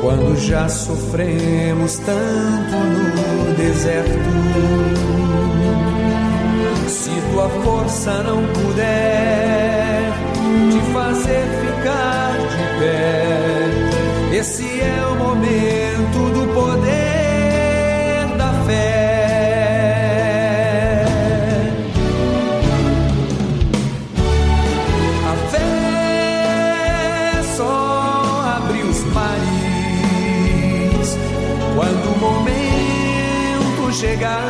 Quando já sofremos tanto no deserto, se tua força não puder te fazer ficar de pé, esse é o momento momento chegar.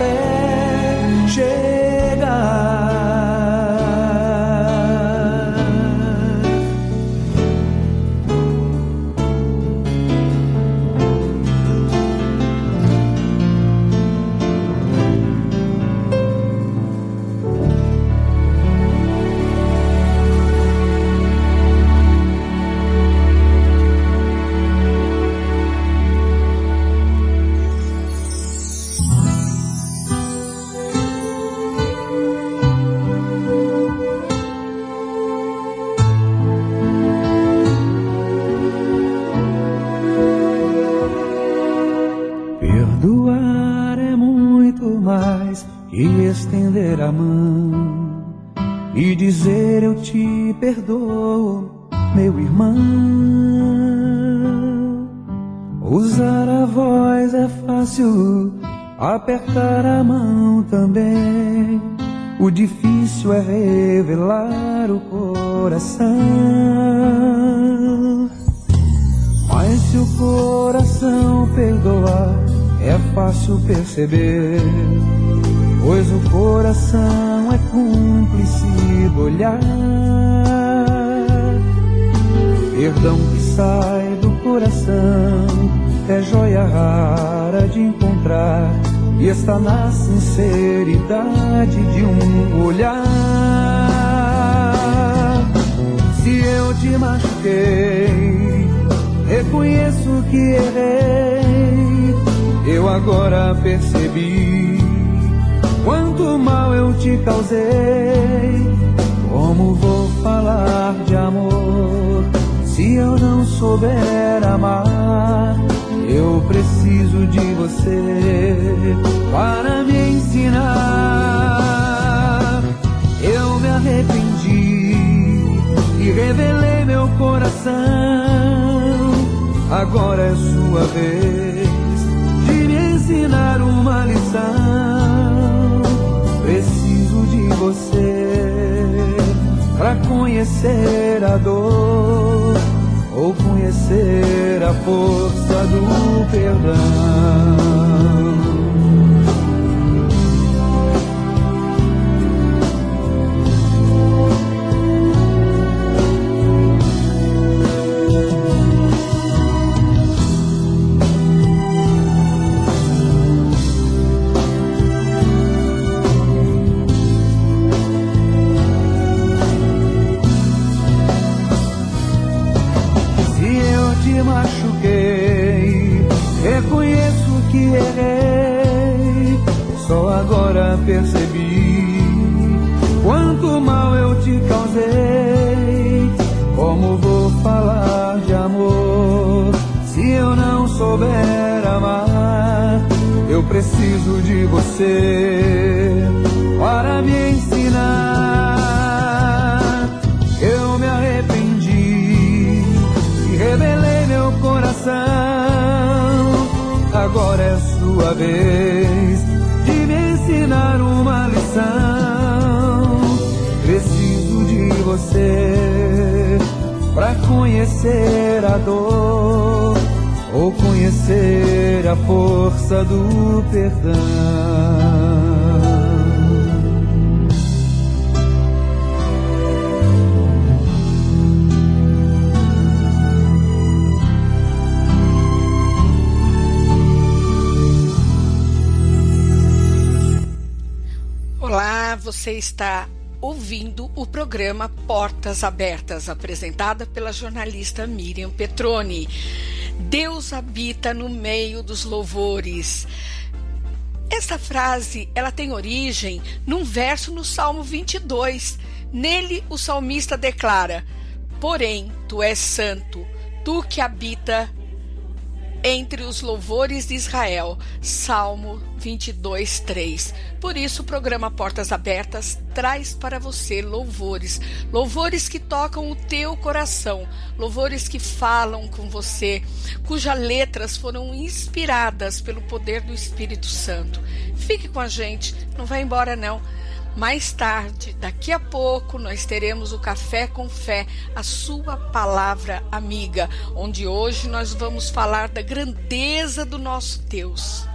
Momento dizer eu te perdoo, meu irmão. Usar a voz é fácil, apertar a mão também. O difícil é revelar o coração. Mas se o coração perdoar, é fácil perceber. Pois o coração é cúmplice do olhar. Perdão que sai do coração é joia rara de encontrar. E está na sinceridade de um olhar. Se eu te machuquei, reconheço que errei. Eu agora percebi quanto mal eu te causei. Como vou falar de amor se eu não souber amar? Eu preciso de você para me ensinar. Eu me arrependi e revelei meu coração. Agora é sua vez de me ensinar uma lição. Você para conhecer a dor ou conhecer a força do perdão. Você para me ensinar. Eu me arrependi e revelei meu coração. Agora é sua vez de me ensinar uma lição. Preciso de você para conhecer a dor conhecer a força do perdão. Olá, você está ouvindo o programa Portas Abertas, apresentada pela jornalista Miriam Petroni. Deus habita no meio dos louvores. Esta frase, ela tem origem num verso no Salmo 22. Nele o salmista declara: Porém, tu és santo, tu que habita entre os louvores de Israel. Salmo 22, 3. Por isso, o programa Portas Abertas traz para você louvores, louvores que tocam o teu coração, louvores que falam com você, cujas letras foram inspiradas pelo poder do Espírito Santo. Fique com a gente, não vai embora não. Mais tarde, daqui a pouco, nós teremos o Café com Fé, a sua palavra amiga, onde hoje nós vamos falar da grandeza do nosso Deus.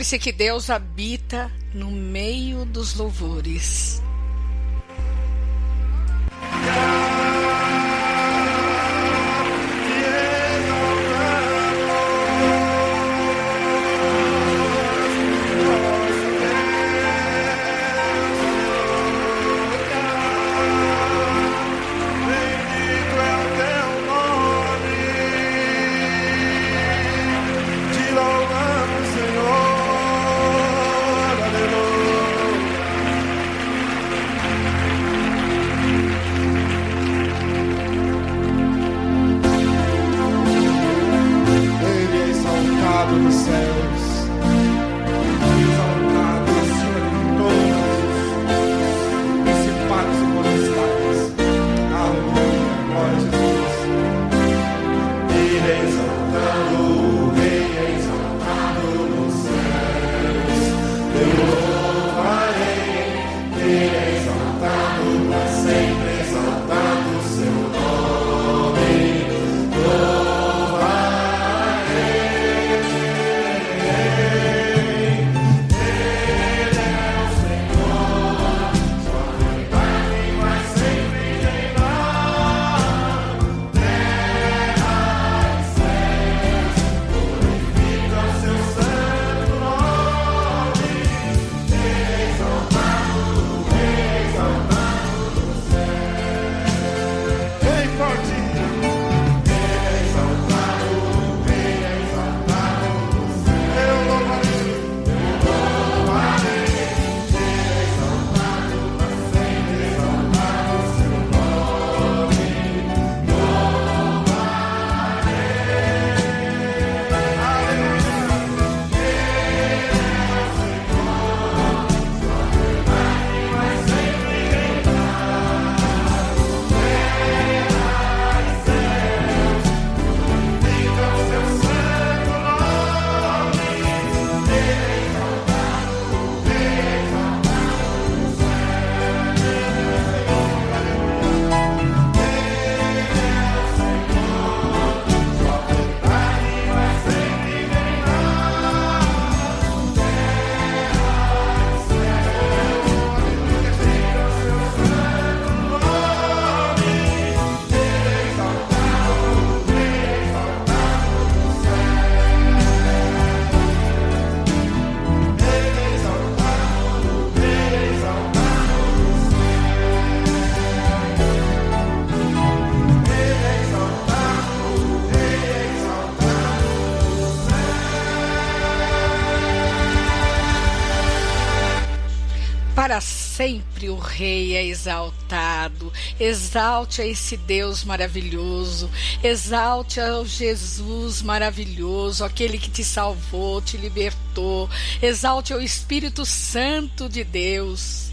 Lembre-se que Deus habita no meio dos louvores. sempre o Rei é exaltado. Exalte a esse Deus maravilhoso. Exalte ao Jesus maravilhoso, aquele que te salvou, te libertou. Exalte ao Espírito Santo de Deus.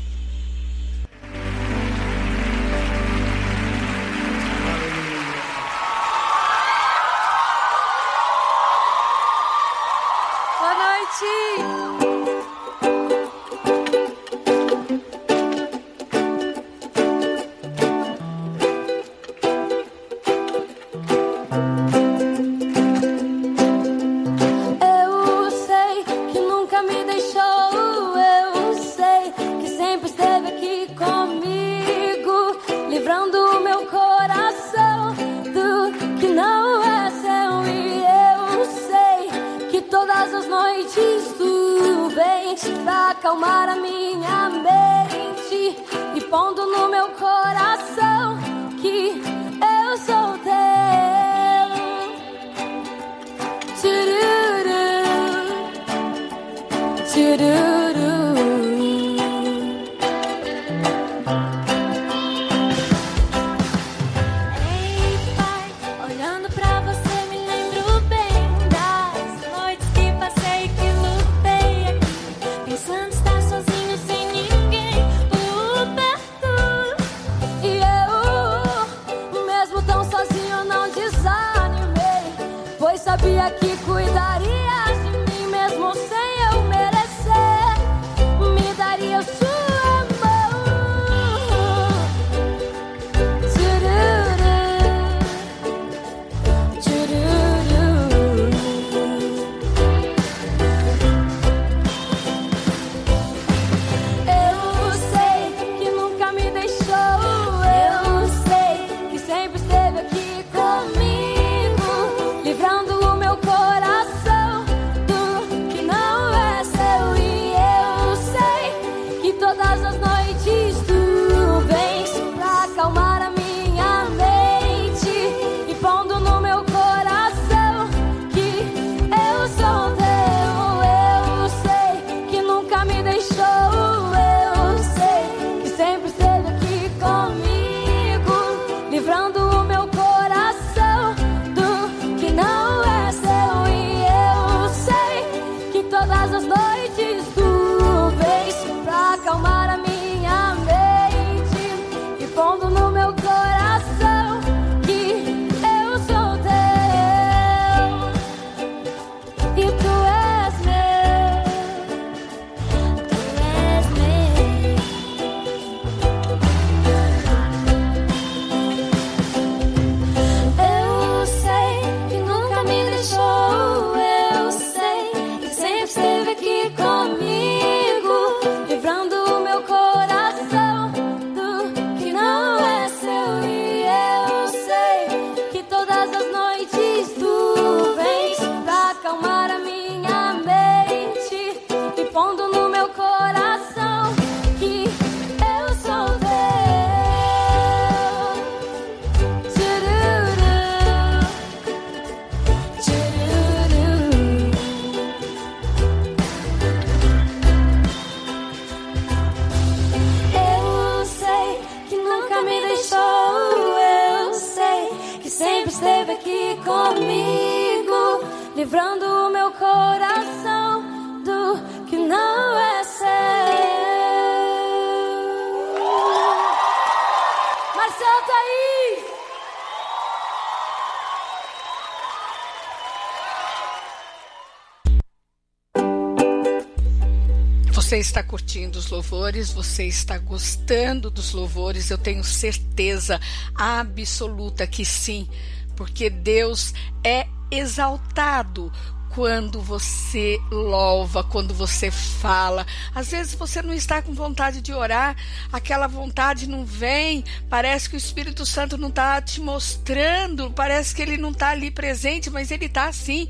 dos louvores, você está gostando dos louvores, eu tenho certeza absoluta que sim, porque Deus é exaltado quando você louva, quando você fala. Às vezes você não está com vontade de orar, aquela vontade não vem, parece que o Espírito Santo não está te mostrando, parece que ele não está ali presente, mas ele está sim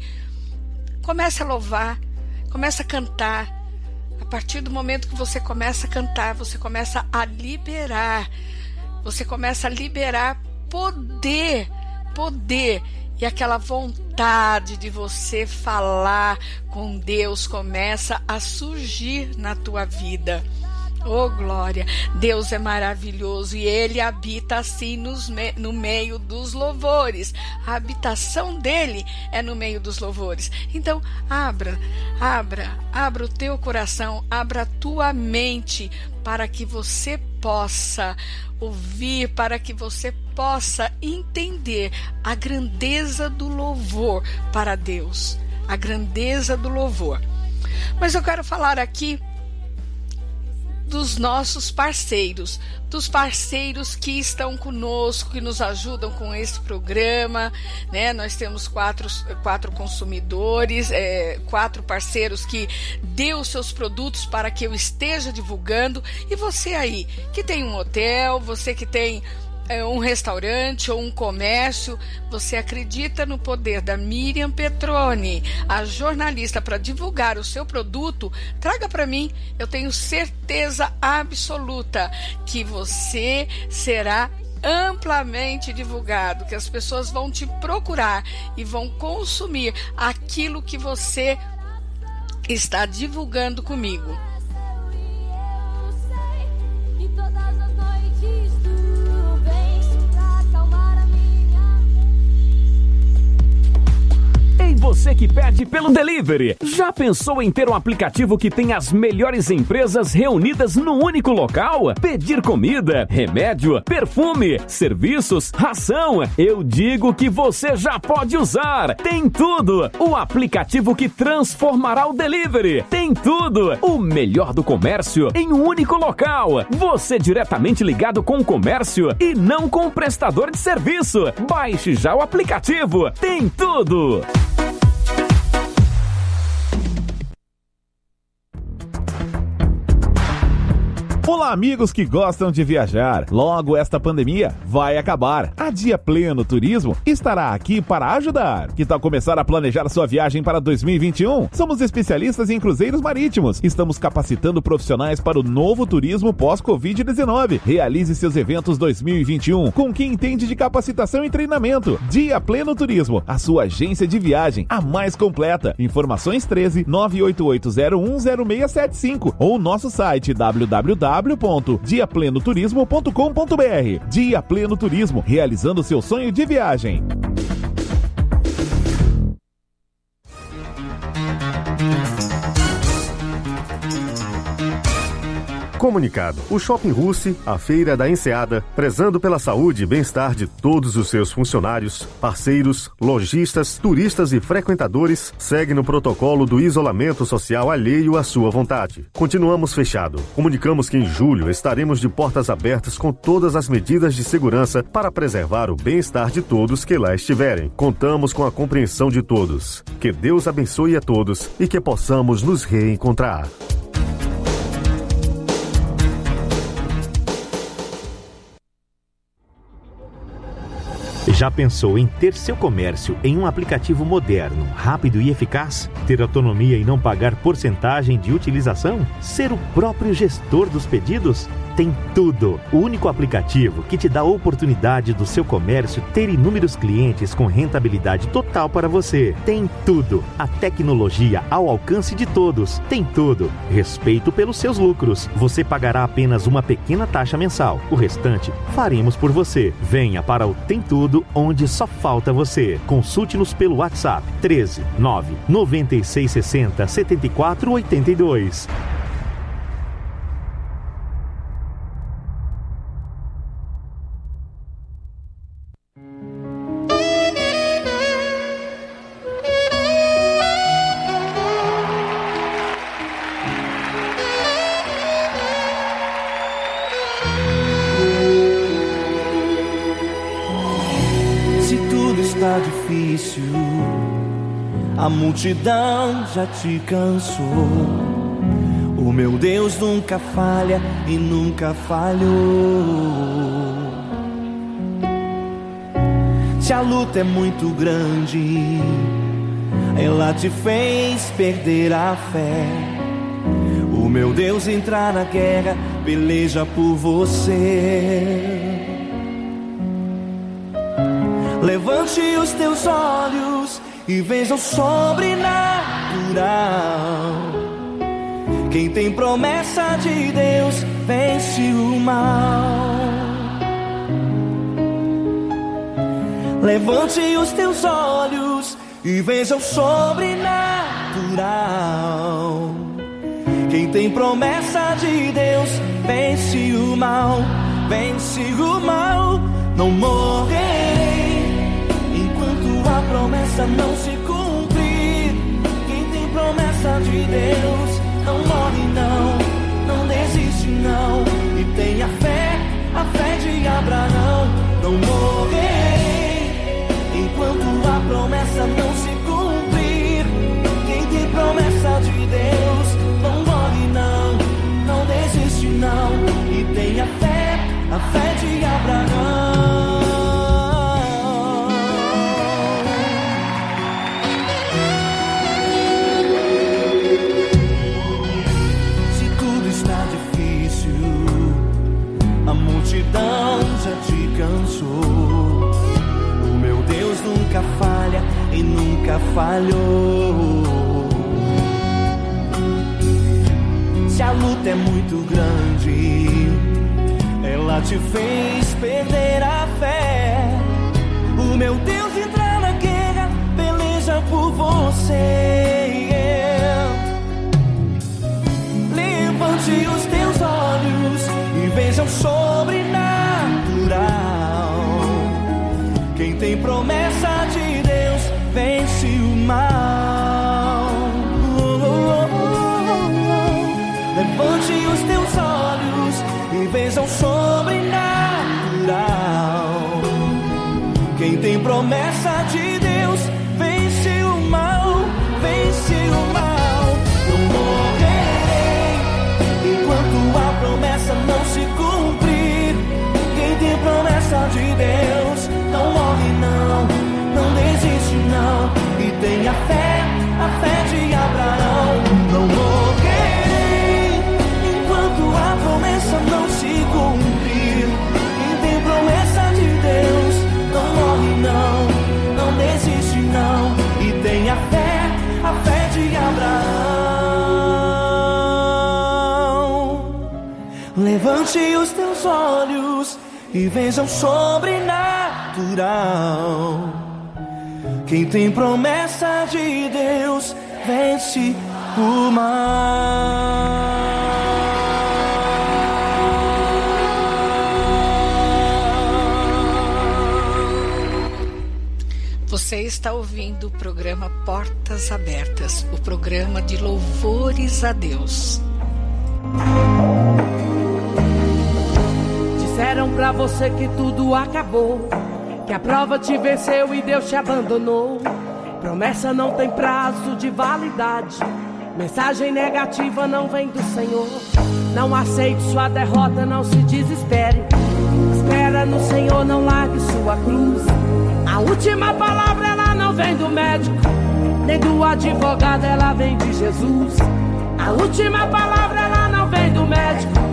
Começa a louvar, começa a cantar a partir do momento que você começa a cantar, você começa a liberar, você começa a liberar poder, poder e aquela vontade de você falar com Deus começa a surgir na tua vida. Oh, glória! Deus é maravilhoso e Ele habita assim nos me no meio dos louvores. A habitação dele é no meio dos louvores. Então, abra, abra, abra o teu coração, abra a tua mente para que você possa ouvir, para que você possa entender a grandeza do louvor para Deus. A grandeza do louvor. Mas eu quero falar aqui dos nossos parceiros, dos parceiros que estão conosco, que nos ajudam com esse programa, né? Nós temos quatro, quatro consumidores, é, quatro parceiros que deu seus produtos para que eu esteja divulgando. E você aí, que tem um hotel, você que tem um restaurante ou um comércio, você acredita no poder da Miriam Petroni, a jornalista, para divulgar o seu produto, traga para mim. Eu tenho certeza absoluta que você será amplamente divulgado, que as pessoas vão te procurar e vão consumir aquilo que você está divulgando comigo. Você que pede pelo delivery. Já pensou em ter um aplicativo que tem as melhores empresas reunidas num único local? Pedir comida, remédio, perfume, serviços, ração. Eu digo que você já pode usar. Tem tudo. O aplicativo que transformará o delivery. Tem tudo. O melhor do comércio em um único local. Você diretamente ligado com o comércio e não com o prestador de serviço. Baixe já o aplicativo. Tem tudo. Olá, amigos que gostam de viajar. Logo esta pandemia vai acabar. A Dia Pleno Turismo estará aqui para ajudar. Que tal começar a planejar sua viagem para 2021? Somos especialistas em cruzeiros marítimos. Estamos capacitando profissionais para o novo turismo pós-Covid-19. Realize seus eventos 2021 com quem entende de capacitação e treinamento. Dia Pleno Turismo, a sua agência de viagem, a mais completa. Informações 13 988010675 ou nosso site www www.diaplenoturismo.com.br. Dia Pleno Turismo, realizando seu sonho de viagem. Comunicado. O Shopping Russi, a Feira da Enseada, prezando pela saúde e bem-estar de todos os seus funcionários, parceiros, lojistas, turistas e frequentadores, segue no protocolo do isolamento social alheio à sua vontade. Continuamos fechado. Comunicamos que em julho estaremos de portas abertas com todas as medidas de segurança para preservar o bem-estar de todos que lá estiverem. Contamos com a compreensão de todos. Que Deus abençoe a todos e que possamos nos reencontrar. Já pensou em ter seu comércio em um aplicativo moderno, rápido e eficaz? Ter autonomia e não pagar porcentagem de utilização? Ser o próprio gestor dos pedidos? Tem tudo. O único aplicativo que te dá a oportunidade do seu comércio ter inúmeros clientes com rentabilidade total para você. Tem tudo. A tecnologia ao alcance de todos. Tem tudo. Respeito pelos seus lucros. Você pagará apenas uma pequena taxa mensal. O restante faremos por você. Venha para o Tem Tudo, onde só falta você. Consulte-nos pelo WhatsApp 13 9 9660 7482. A multidão já te cansou. O meu Deus nunca falha e nunca falhou. Se a luta é muito grande, ela te fez perder a fé. O meu Deus entrar na guerra, peleja por você. Levante os teus olhos e veja o sobrenatural. Quem tem promessa de Deus vence o mal. Levante os teus olhos e veja o sobrenatural. Quem tem promessa de Deus vence o mal, vence o mal. Não a promessa não se cumprir. Quem tem promessa de Deus não morre não, não desiste não. E tenha fé, a fé de Abraão. Não morrerei enquanto a promessa não se cumprir. Quem tem promessa de Deus não morre não, não desiste não. E tenha fé, a fé de Abraão. Nunca falhou. Se a luta é muito grande, ela te fez perder a fé. O meu Deus entra na guerra, peleja por você. Levante os teus olhos e veja o sobrenatural. Promessa de Deus vence o mal, vence o mal. Não morrerei enquanto a promessa não se cumprir. Quem tem promessa de Deus não morre não, não desiste não. E tenha fé, Levante os teus olhos e veja o sobrenatural. Quem tem promessa de Deus vence o mal. Você está ouvindo o programa Portas Abertas, o programa de louvores a Deus. Disseram pra você que tudo acabou, que a prova te venceu e Deus te abandonou. Promessa não tem prazo de validade. Mensagem negativa não vem do Senhor. Não aceite sua derrota, não se desespere. Espera no Senhor, não largue sua cruz. A última palavra ela não vem do médico, nem do advogado, ela vem de Jesus. A última palavra ela não vem do médico,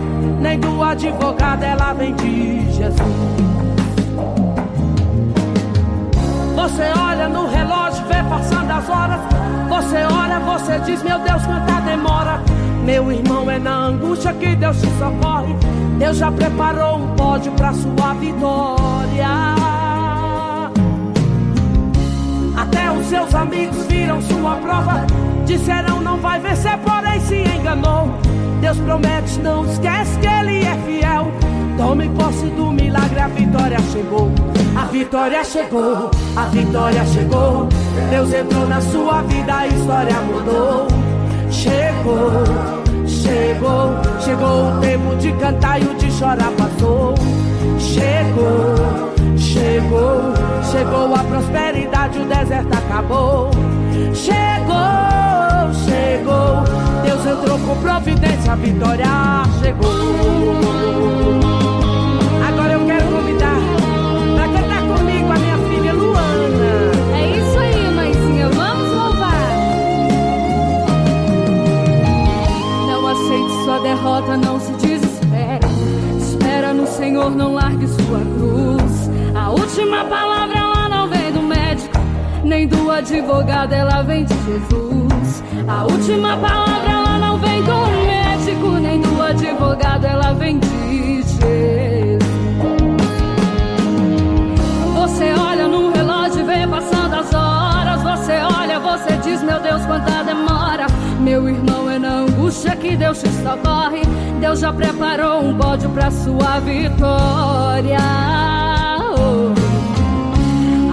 nem do advogado, ela vem de Jesus. Você olha no relógio, vê passando as horas. Você ora, você diz, meu Deus, quanta demora. Meu irmão, é na angústia que Deus te socorre. Deus já preparou um pódio pra sua vitória. Até os seus amigos viram sua prova. Disseram não vai vencer, porém se enganou. Deus promete, não esquece que Ele é fiel. Tome posse do milagre, a vitória chegou. A vitória chegou, a vitória chegou. Deus entrou na sua vida, a história mudou. Chegou, chegou, chegou o tempo de cantar e o de chorar passou. Chegou, chegou, chegou a prosperidade, o deserto acabou. Chegou, chegou, Deus entrou com providência, a vitória chegou. Agora eu quero convidar pra cantar comigo a minha filha Luana. É isso aí, mãezinha. Vamos louvar. Não aceite sua derrota, não se desespere. Espera no Senhor, não largue sua cruz. A última palavra ela não vem do médico, nem do advogado, ela vem de Jesus. A última palavra não vem do médico. advogado, ela vem de Jesus. Você olha no relógio e vê passando as horas. Você olha, você diz, meu Deus, quanta demora. Meu irmão, é na angústia que Deus te socorre. Deus já preparou um pódio pra sua vitória.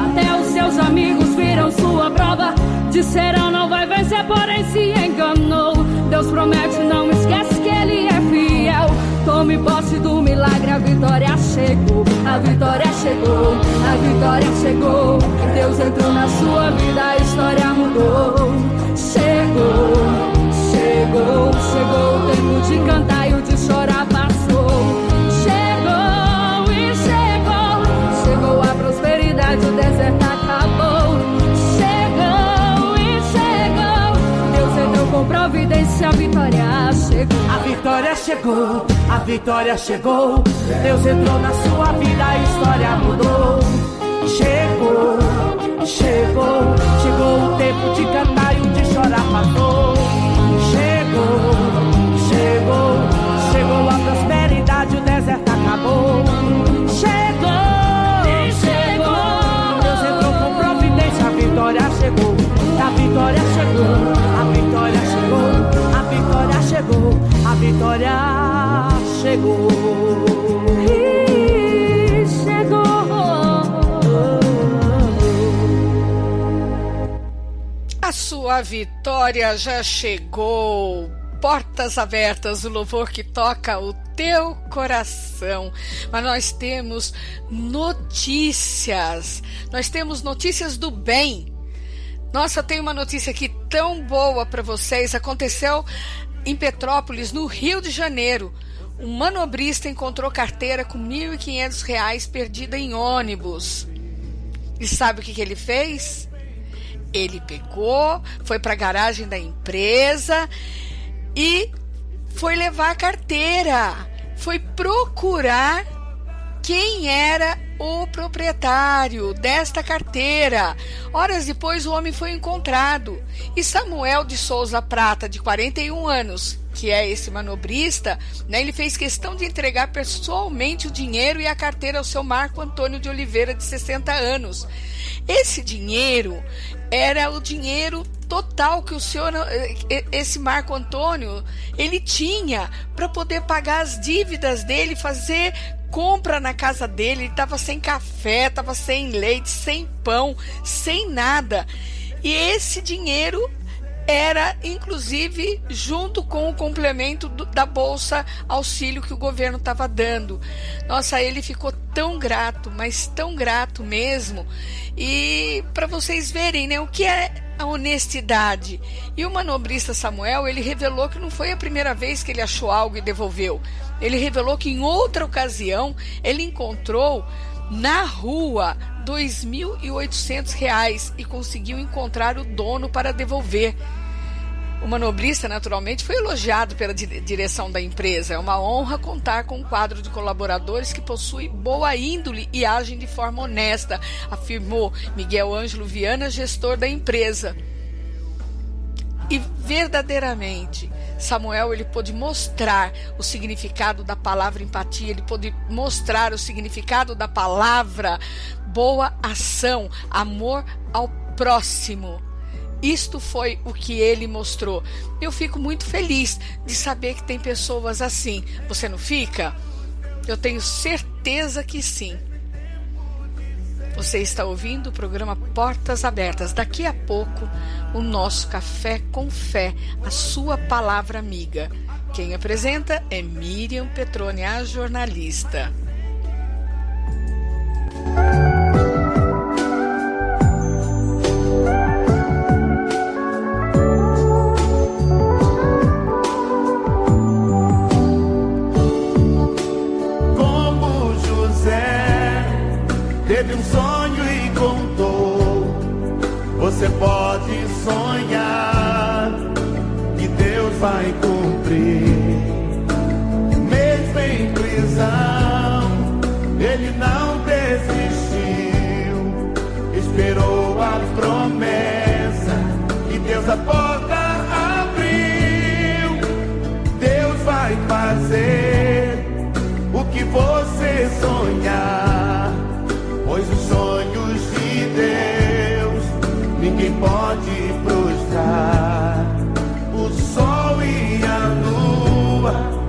Até os seus amigos viram sua prova. Disseram não vai vencer, porém se enganou. Deus promete, não esquece que Ele é fiel. Tome posse do milagre, a vitória chegou. A vitória chegou, a vitória chegou. Deus entrou na sua vida, a história mudou. Chegou, chegou, chegou o tempo de cantar e o de chorar passou. Chegou e chegou, chegou a prosperidade, o deserto providência, a vitória chegou. A vitória chegou, a vitória chegou. Deus entrou na sua vida, a história mudou. A sua vitória já chegou. Portas abertas, o louvor que toca o teu coração. Mas nós temos notícias. Nós temos notícias do bem. Nossa, tem uma notícia aqui tão boa para vocês. Aconteceu em Petrópolis, no Rio de Janeiro. Um manobrista encontrou carteira com R$ 1.500 perdida em ônibus. E sabe o que, que ele fez? Ele pegou, foi para a garagem da empresa e foi levar a carteira. Foi procurar quem era o proprietário desta carteira. Horas depois, o homem foi encontrado. E Samuel de Souza Prata, de 41 anos, que é esse manobrista, né, ele fez questão de entregar pessoalmente o dinheiro e a carteira ao seu Marco Antônio de Oliveira, de 60 anos. Esse dinheiro era o dinheiro total que o senhor, esse Marco Antônio, ele tinha para poder pagar as dívidas dele, fazer compra na casa dele. Ele estava sem café, estava sem leite, sem pão, sem nada. E esse dinheiro era inclusive junto com o complemento do, da bolsa auxílio que o governo estava dando. Nossa, ele ficou tão grato, mas tão grato mesmo. E para vocês verem, né, o que é a honestidade. E o manobrista Samuel, ele revelou que não foi a primeira vez que ele achou algo e devolveu. Ele revelou que em outra ocasião ele encontrou na rua R$ 2.800 e conseguiu encontrar o dono para devolver. O manobrista, naturalmente, foi elogiado pela direção da empresa. É uma honra contar com um quadro de colaboradores que possui boa índole e agem de forma honesta, afirmou Miguel Ângelo Viana, gestor da empresa. E verdadeiramente, Samuel ele pôde mostrar o significado da palavra empatia, ele pôde mostrar o significado da palavra boa ação, amor ao próximo. Isto foi o que ele mostrou. Eu fico muito feliz de saber que tem pessoas assim. Você não fica? Eu tenho certeza que sim. Você está ouvindo o programa Portas Abertas. Daqui a pouco, o nosso Café com Fé, a sua palavra amiga. Quem apresenta é Miriam Petrone, a jornalista. Como José teve um sonho contou. Você pode sonhar que Deus vai cumprir. Mesmo em prisão, ele não desistiu. Esperou a promessa e Deus a porta abriu. Deus vai fazer sonhar, 我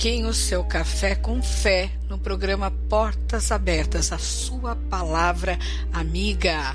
pouquinho o seu café com fé no programa Portas Abertas, a sua palavra amiga.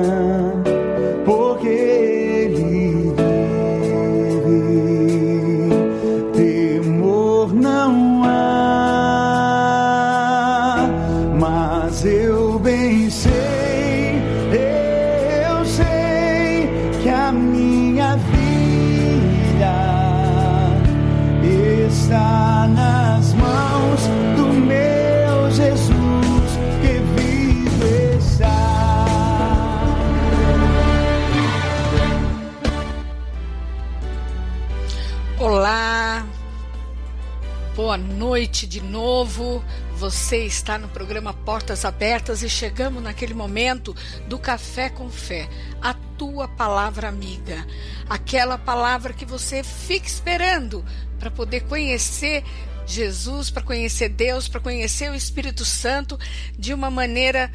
Novo. Você está no programa Portas Abertas e chegamos naquele momento do Café com Fé, a tua palavra amiga, aquela palavra que você fica esperando para poder conhecer Jesus, para conhecer Deus, para conhecer o Espírito Santo de uma maneira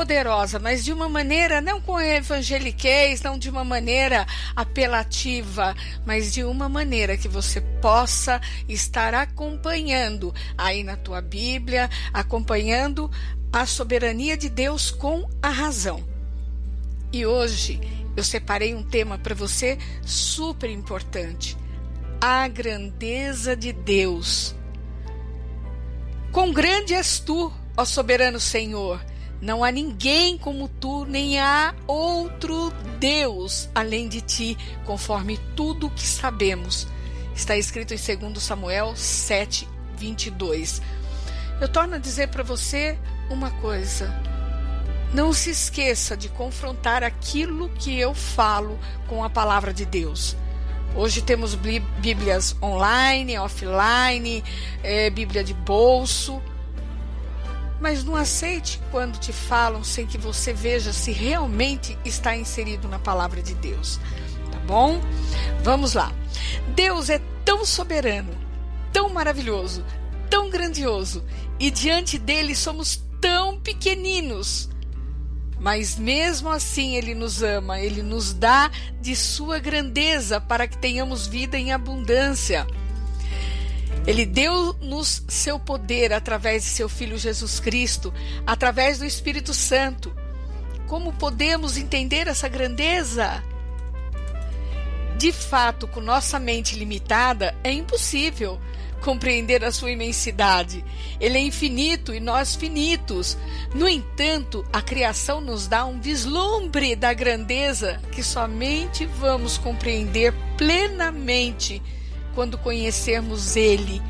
poderosa, mas de uma maneira não com evangeliquez, não de uma maneira apelativa, mas de uma maneira que você possa estar acompanhando aí na tua Bíblia, acompanhando a soberania de Deus com a razão. E hoje eu separei um tema para você super importante: a grandeza de Deus. Quão grande és tu, ó soberano Senhor! Não há ninguém como tu, nem há outro Deus além de ti, conforme tudo o que sabemos. Está escrito em 2 Samuel 7, 22. Eu torno a dizer para você uma coisa. Não se esqueça de confrontar aquilo que eu falo com a palavra de Deus. Hoje temos Bíblias online, offline, é, Bíblia de bolso mas não aceite quando te falam sem que você veja se realmente está inserido na palavra de Deus. Tá bom? Vamos lá. Deus é tão soberano, tão maravilhoso, tão grandioso, e diante dele somos tão pequeninos. Mas mesmo assim ele nos ama, ele nos dá de sua grandeza para que tenhamos vida em abundância. Ele deu-nos seu poder através de seu Filho Jesus Cristo, através do Espírito Santo. Como podemos entender essa grandeza? De fato, com nossa mente limitada, é impossível compreender a sua imensidade. Ele é infinito e nós finitos. No entanto, a criação nos dá um vislumbre da grandeza que somente vamos compreender plenamente quando conhecermos Ele,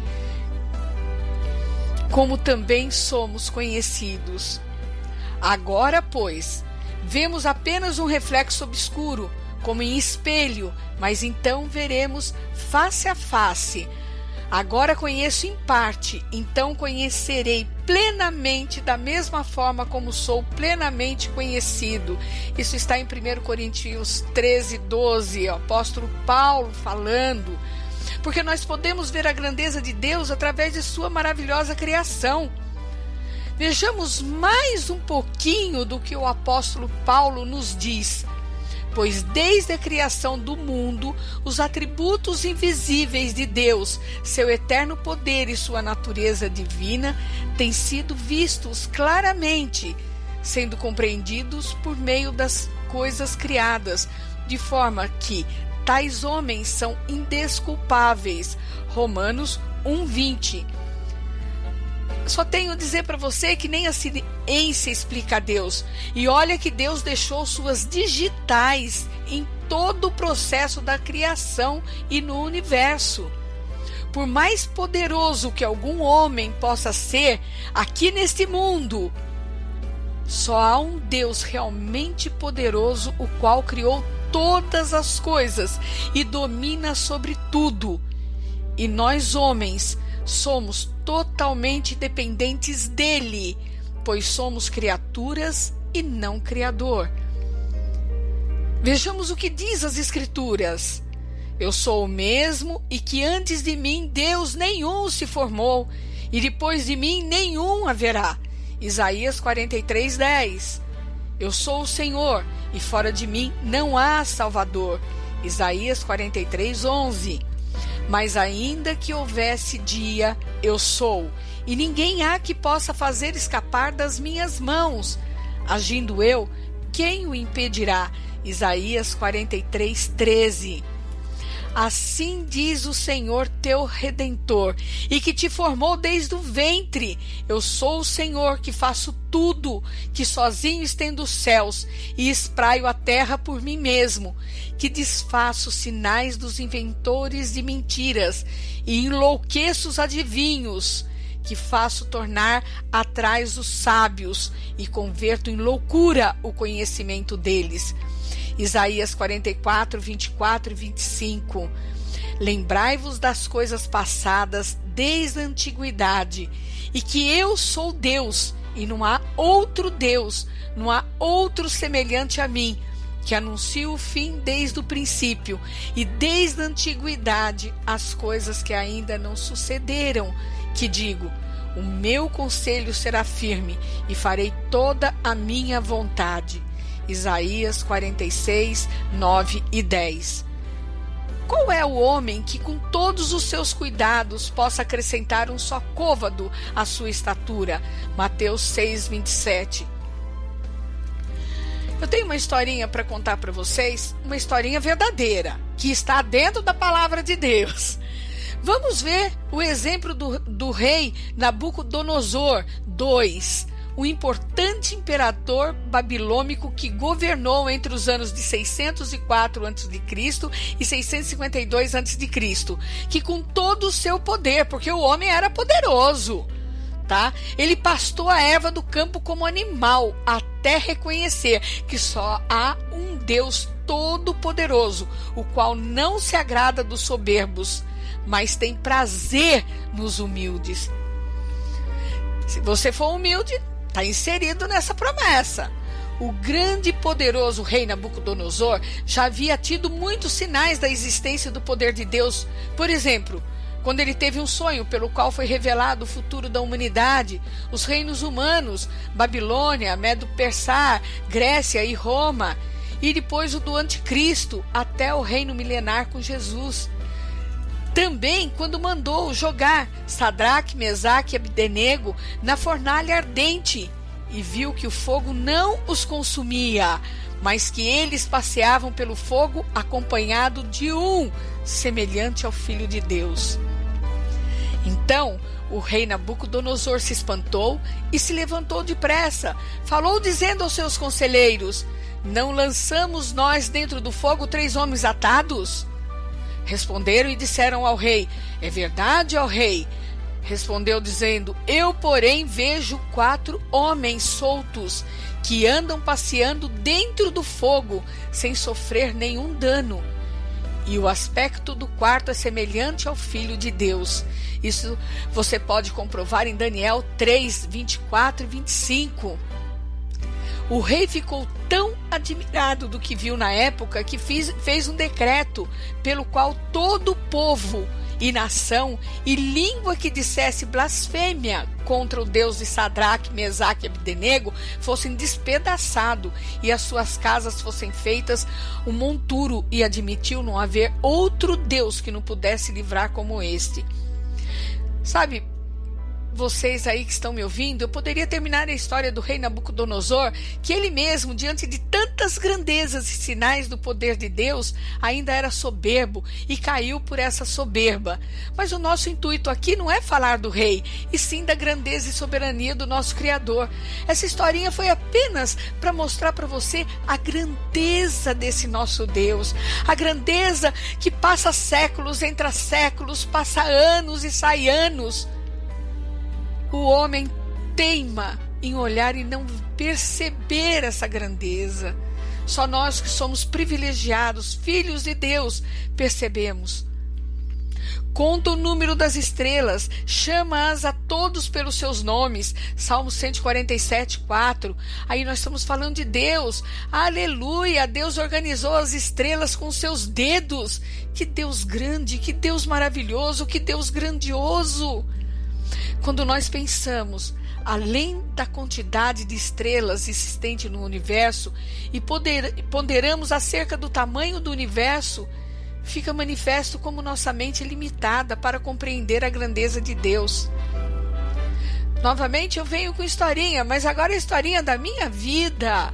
como também somos conhecidos. Agora, pois, vemos apenas um reflexo obscuro, como em espelho, mas então veremos face a face. Agora conheço em parte, então conhecerei plenamente da mesma forma como sou plenamente conhecido. Isso está em 1 Coríntios 13, 12, o apóstolo Paulo falando porque nós podemos ver a grandeza de Deus através de Sua maravilhosa criação. Vejamos mais um pouquinho do que o apóstolo Paulo nos diz. Pois desde a criação do mundo, os atributos invisíveis de Deus, seu eterno poder e sua natureza divina, têm sido vistos claramente, sendo compreendidos por meio das coisas criadas, de forma que tais homens são indesculpáveis. Romanos 1:20. Só tenho a dizer para você que nem a ciência explica a Deus. E olha que Deus deixou suas digitais em todo o processo da criação e no universo. Por mais poderoso que algum homem possa ser aqui neste mundo, só há um Deus realmente poderoso, o qual criou todas as coisas e domina sobre tudo. E nós, homens, somos totalmente dependentes dele, pois somos criaturas e não Criador. Vejamos o que diz as Escrituras. Eu sou o mesmo e que antes de mim Deus nenhum se formou, e depois de mim nenhum haverá. Isaías 43, 10. Eu sou o Senhor, e fora de mim não há Salvador. Isaías 43, 11. Mas ainda que houvesse dia, eu sou, e ninguém há que possa fazer escapar das minhas mãos. Agindo eu, quem o impedirá? Isaías 43, 13. Assim diz o Senhor teu redentor, e que te formou desde o ventre. Eu sou o Senhor que faço tudo, que sozinho estendo os céus e espraio a terra por mim mesmo, que desfaço sinais dos inventores de mentiras e enlouqueço os adivinhos, que faço tornar atrás os sábios e converto em loucura o conhecimento deles Isaías 44, 24 e 25. Lembrai-vos das coisas passadas desde a antiguidade, e que eu sou Deus, e não há outro Deus, não há outro semelhante a mim, que anuncio o fim desde o princípio, e desde a antiguidade as coisas que ainda não sucederam, que digo: o meu conselho será firme, e farei toda a minha vontade. Isaías 46, 9 e 10. Qual é o homem que, com todos os seus cuidados, possa acrescentar um só côvado à sua estatura? Mateus 6, 27. Eu tenho uma historinha para contar para vocês, uma historinha verdadeira, que está dentro da palavra de Deus. Vamos ver o exemplo do, do rei Nabucodonosor 2, o importante imperador babilônico que governou entre os anos de 604 a.C. e 652 a.C., que com todo o seu poder, porque o homem era poderoso, tá? Ele pastou a erva do campo como animal, até reconhecer que só há um Deus todo-poderoso, o qual não se agrada dos soberbos, mas tem prazer nos humildes. Se você for humilde, Está inserido nessa promessa. O grande e poderoso rei Nabucodonosor já havia tido muitos sinais da existência do poder de Deus. Por exemplo, quando ele teve um sonho pelo qual foi revelado o futuro da humanidade, os reinos humanos, Babilônia, Medo-Persar, Grécia e Roma, e depois o do Anticristo, até o reino milenar com Jesus. Também quando mandou jogar Sadraque, Mesaque e Abdenego na fornalha ardente e viu que o fogo não os consumia, mas que eles passeavam pelo fogo acompanhado de um semelhante ao Filho de Deus. Então o rei Nabucodonosor se espantou e se levantou depressa. Falou dizendo aos seus conselheiros: Não lançamos nós dentro do fogo três homens atados? Responderam e disseram ao rei: É verdade, ó rei. Respondeu dizendo: Eu, porém, vejo quatro homens soltos que andam passeando dentro do fogo sem sofrer nenhum dano. E o aspecto do quarto é semelhante ao Filho de Deus. Isso você pode comprovar em Daniel 3, 24 e 25. O rei ficou tão admirado do que viu na época que fiz, fez um decreto pelo qual todo povo e nação e língua que dissesse blasfêmia contra o Deus de Sadraque, Mesaque e Abdenego fossem despedaçado e as suas casas fossem feitas um monturo e admitiu não haver outro Deus que não pudesse livrar como este. Sabe, vocês aí que estão me ouvindo, eu poderia terminar a história do rei Nabucodonosor, que ele mesmo, diante de tantas grandezas e sinais do poder de Deus, ainda era soberbo e caiu por essa soberba. Mas o nosso intuito aqui não é falar do rei, e sim da grandeza e soberania do nosso Criador. Essa historinha foi apenas para mostrar para você a grandeza desse nosso Deus, a grandeza que passa séculos, entra séculos, passa anos e sai anos o homem teima em olhar e não perceber essa grandeza. Só nós que somos privilegiados, filhos de Deus, percebemos. Conta o número das estrelas, chama-as a todos pelos seus nomes. Salmo 147, 4. Aí nós estamos falando de Deus. Aleluia! Deus organizou as estrelas com seus dedos. Que Deus grande, que Deus maravilhoso, que Deus grandioso. Quando nós pensamos além da quantidade de estrelas existente no universo e poder, ponderamos acerca do tamanho do universo, fica manifesto como nossa mente é limitada para compreender a grandeza de Deus. Novamente eu venho com historinha, mas agora é a historinha da minha vida.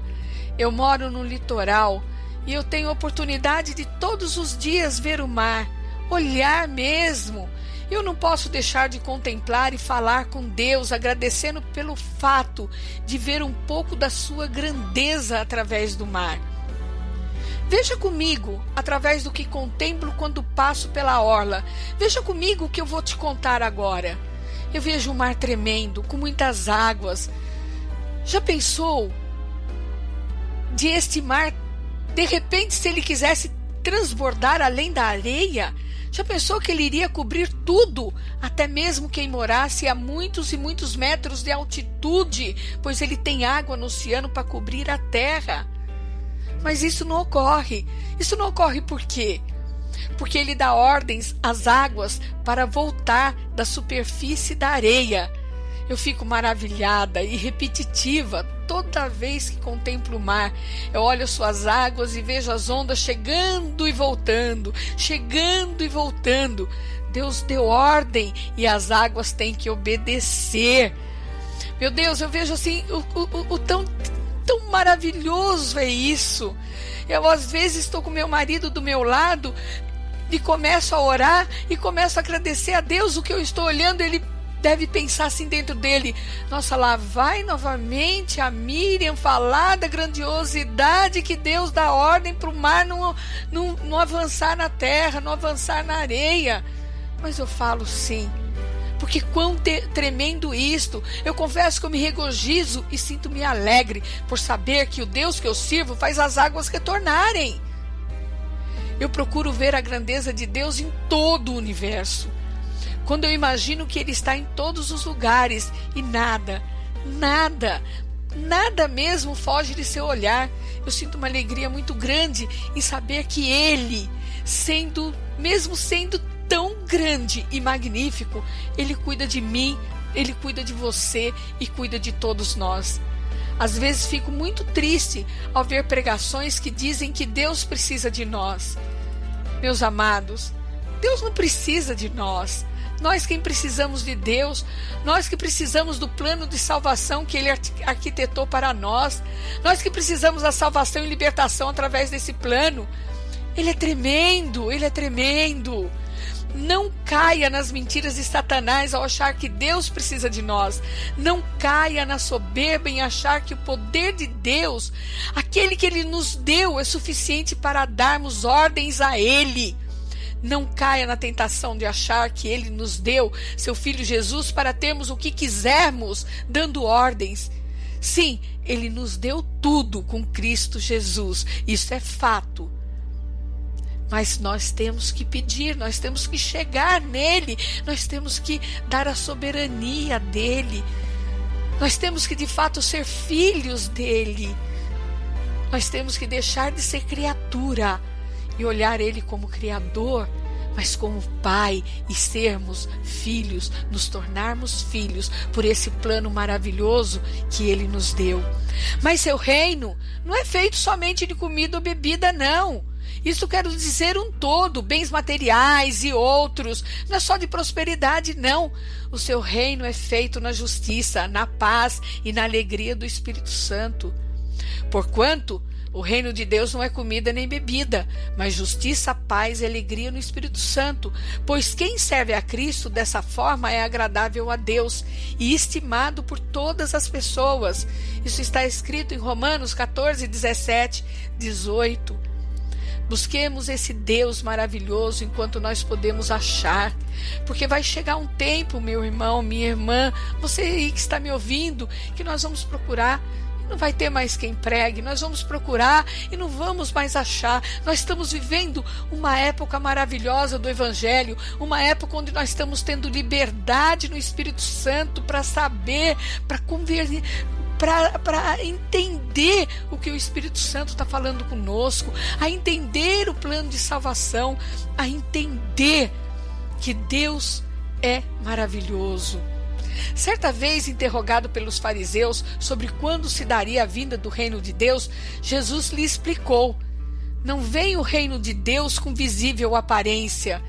Eu moro no litoral e eu tenho oportunidade de todos os dias ver o mar, olhar mesmo. Eu não posso deixar de contemplar e falar com Deus, agradecendo pelo fato de ver um pouco da sua grandeza através do mar. Veja comigo, através do que contemplo quando passo pela orla. Veja comigo o que eu vou te contar agora. Eu vejo o mar tremendo, com muitas águas. Já pensou de este mar, de repente, se ele quisesse transbordar além da areia? Já pensou que ele iria cobrir tudo, até mesmo quem morasse a muitos e muitos metros de altitude, pois ele tem água no oceano para cobrir a terra? Mas isso não ocorre. Isso não ocorre por quê? Porque ele dá ordens às águas para voltar da superfície da areia. Eu fico maravilhada e repetitiva toda vez que contemplo o mar. Eu olho suas águas e vejo as ondas chegando e voltando, chegando e voltando. Deus deu ordem e as águas têm que obedecer. Meu Deus, eu vejo assim o, o, o tão tão maravilhoso é isso. Eu às vezes estou com meu marido do meu lado e começo a orar e começo a agradecer a Deus o que eu estou olhando, ele deve pensar assim dentro dele: nossa, lá vai novamente a Miriam falar da grandiosidade que Deus dá ordem para o mar não, não, não avançar na terra, não avançar na areia. Mas eu falo sim porque quão tremendo isto! Eu confesso que eu me regozijo e sinto-me alegre por saber que o Deus que eu sirvo faz as águas retornarem. Eu procuro ver a grandeza de Deus em todo o universo. Quando eu imagino que Ele está em todos os lugares e nada, nada, nada mesmo foge de seu olhar, eu sinto uma alegria muito grande em saber que Ele, sendo, mesmo sendo tão grande e magnífico, Ele cuida de mim, Ele cuida de você e cuida de todos nós. Às vezes fico muito triste ao ver pregações que dizem que Deus precisa de nós. Meus amados, Deus não precisa de nós. Nós quem precisamos de Deus, nós que precisamos do plano de salvação que Ele arquitetou para nós, nós que precisamos da salvação e libertação através desse plano. Ele é tremendo, ele é tremendo. Não caia nas mentiras de Satanás ao achar que Deus precisa de nós. Não caia na soberba em achar que o poder de Deus, aquele que Ele nos deu, é suficiente para darmos ordens a Ele. Não caia na tentação de achar que Ele nos deu seu Filho Jesus para termos o que quisermos, dando ordens. Sim, Ele nos deu tudo com Cristo Jesus. Isso é fato. Mas nós temos que pedir, nós temos que chegar nele, nós temos que dar a soberania dele, nós temos que de fato ser filhos dele, nós temos que deixar de ser criatura e olhar ele como Criador, mas como Pai e sermos filhos, nos tornarmos filhos por esse plano maravilhoso que ele nos deu. Mas seu reino não é feito somente de comida ou bebida, não. Isso quero dizer um todo, bens materiais e outros. Não é só de prosperidade, não. O seu reino é feito na justiça, na paz e na alegria do Espírito Santo. Porquanto o reino de Deus não é comida nem bebida, mas justiça, paz e alegria no Espírito Santo. Pois quem serve a Cristo dessa forma é agradável a Deus e estimado por todas as pessoas. Isso está escrito em Romanos 14, 17, 18. Busquemos esse Deus maravilhoso enquanto nós podemos achar, porque vai chegar um tempo, meu irmão, minha irmã, você aí que está me ouvindo, que nós vamos procurar não vai ter mais quem pregue, nós vamos procurar e não vamos mais achar. Nós estamos vivendo uma época maravilhosa do Evangelho, uma época onde nós estamos tendo liberdade no Espírito Santo para saber, para converter para entender o que o Espírito Santo está falando conosco, a entender o plano de salvação, a entender que Deus é maravilhoso. Certa vez, interrogado pelos fariseus sobre quando se daria a vinda do reino de Deus, Jesus lhe explicou: Não vem o reino de Deus com visível aparência,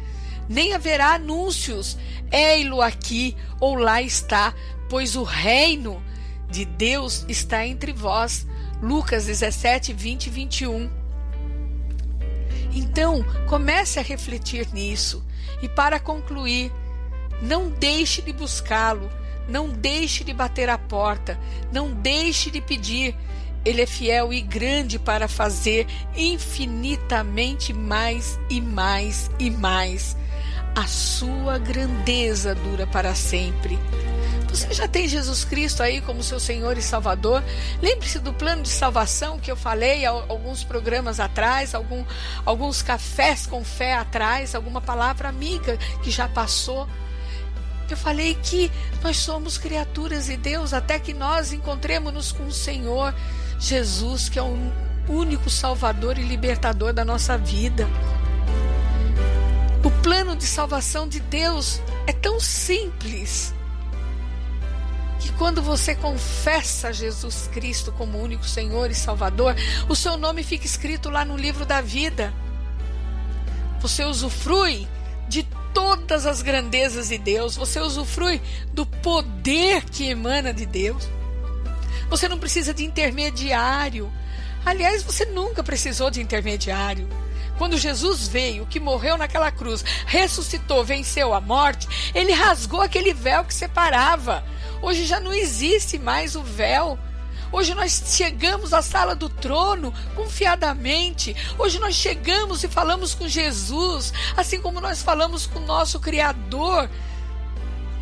nem haverá anúncios, ei-lo aqui ou lá está, pois o reino de Deus está entre vós. Lucas 17, 20 e 21. Então, comece a refletir nisso. E para concluir, não deixe de buscá-lo, não deixe de bater a porta, não deixe de pedir. Ele é fiel e grande para fazer infinitamente mais e mais e mais. A sua grandeza dura para sempre. Você já tem Jesus Cristo aí como seu Senhor e Salvador? Lembre-se do plano de salvação que eu falei alguns programas atrás, algum, alguns cafés com fé atrás, alguma palavra amiga que já passou. Eu falei que nós somos criaturas de Deus até que nós encontremos-nos com o Senhor Jesus, que é o único Salvador e libertador da nossa vida. O plano de salvação de Deus é tão simples que quando você confessa Jesus Cristo como único Senhor e Salvador, o seu nome fica escrito lá no livro da vida. Você usufrui de todas as grandezas de Deus, você usufrui do poder que emana de Deus. Você não precisa de intermediário. Aliás, você nunca precisou de intermediário. Quando Jesus veio, que morreu naquela cruz, ressuscitou, venceu a morte, ele rasgou aquele véu que separava. Hoje já não existe mais o véu. Hoje nós chegamos à sala do trono confiadamente. Hoje nós chegamos e falamos com Jesus, assim como nós falamos com o nosso Criador,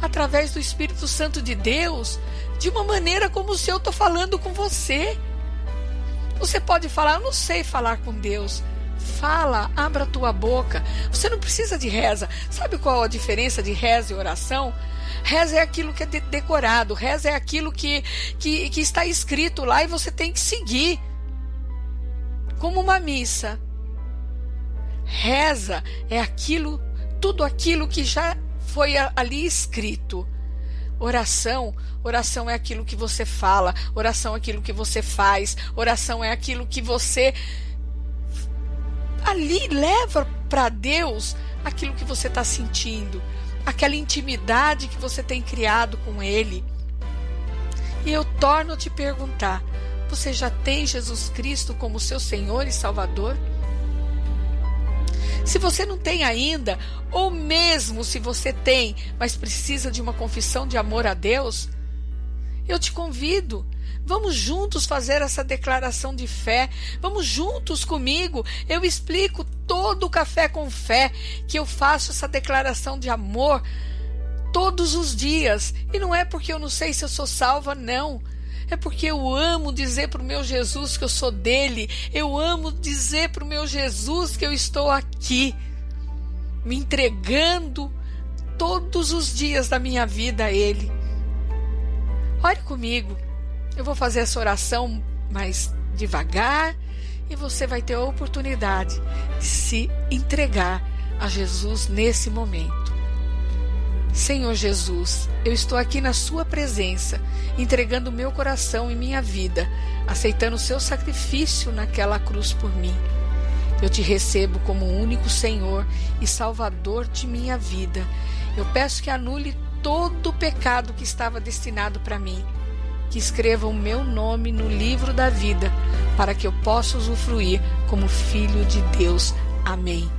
através do Espírito Santo de Deus, de uma maneira como se eu estou falando com você. Você pode falar, eu não sei falar com Deus. Fala, abra a tua boca. Você não precisa de reza. Sabe qual a diferença de reza e oração? Reza é aquilo que é decorado, reza é aquilo que, que, que está escrito lá e você tem que seguir. Como uma missa. Reza é aquilo, tudo aquilo que já foi ali escrito. Oração, oração é aquilo que você fala, oração é aquilo que você faz, oração é aquilo que você ali leva para Deus aquilo que você está sentindo, aquela intimidade que você tem criado com Ele. E eu torno a te perguntar: você já tem Jesus Cristo como seu Senhor e Salvador? Se você não tem ainda, ou mesmo se você tem, mas precisa de uma confissão de amor a Deus, eu te convido Vamos juntos fazer essa declaração de fé. Vamos juntos comigo. Eu explico todo o café com fé que eu faço essa declaração de amor todos os dias. E não é porque eu não sei se eu sou salva, não. É porque eu amo dizer para o meu Jesus que eu sou dele. Eu amo dizer para o meu Jesus que eu estou aqui, me entregando todos os dias da minha vida a Ele. Ore comigo. Eu vou fazer essa oração mais devagar e você vai ter a oportunidade de se entregar a Jesus nesse momento. Senhor Jesus, eu estou aqui na Sua presença, entregando meu coração e minha vida, aceitando o Seu sacrifício naquela cruz por mim. Eu te recebo como único Senhor e Salvador de minha vida. Eu peço que anule todo o pecado que estava destinado para mim que escreva o meu nome no livro da vida, para que eu possa usufruir como filho de Deus. Amém.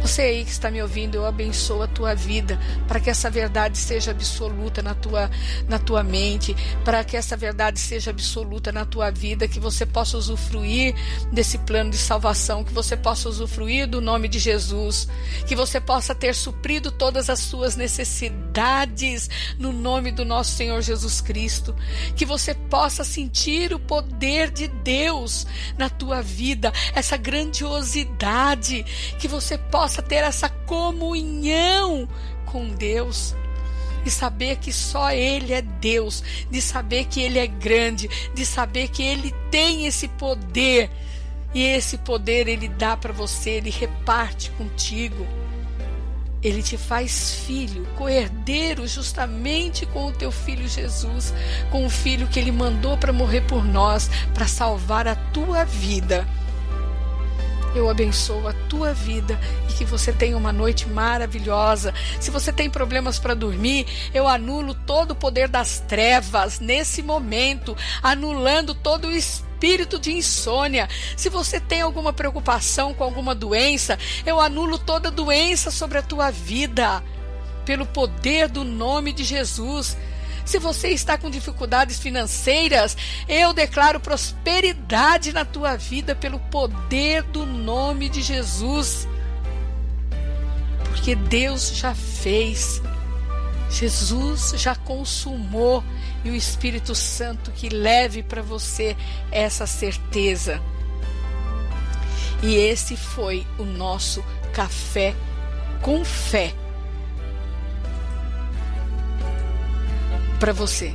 Você aí que está me ouvindo, eu abençoo a tua vida, para que essa verdade seja absoluta na tua, na tua mente, para que essa verdade seja absoluta na tua vida, que você possa usufruir desse plano de salvação, que você possa usufruir do nome de Jesus, que você possa ter suprido todas as suas necessidades no nome do nosso Senhor Jesus Cristo, que você possa sentir o poder de Deus na tua vida, essa grandiosidade, que você possa possa ter essa comunhão com Deus e saber que só Ele é Deus, de saber que Ele é grande, de saber que Ele tem esse poder e esse poder Ele dá para você, Ele reparte contigo. Ele te faz filho, coerdeiro justamente com o teu filho Jesus, com o filho que ele mandou para morrer por nós, para salvar a tua vida. Eu abençoo a tua vida e que você tenha uma noite maravilhosa. Se você tem problemas para dormir, eu anulo todo o poder das trevas nesse momento, anulando todo o espírito de insônia. Se você tem alguma preocupação com alguma doença, eu anulo toda doença sobre a tua vida. Pelo poder do nome de Jesus. Se você está com dificuldades financeiras, eu declaro prosperidade na tua vida pelo poder do nome de Jesus. Porque Deus já fez. Jesus já consumou e o Espírito Santo que leve para você essa certeza. E esse foi o nosso café com fé para você.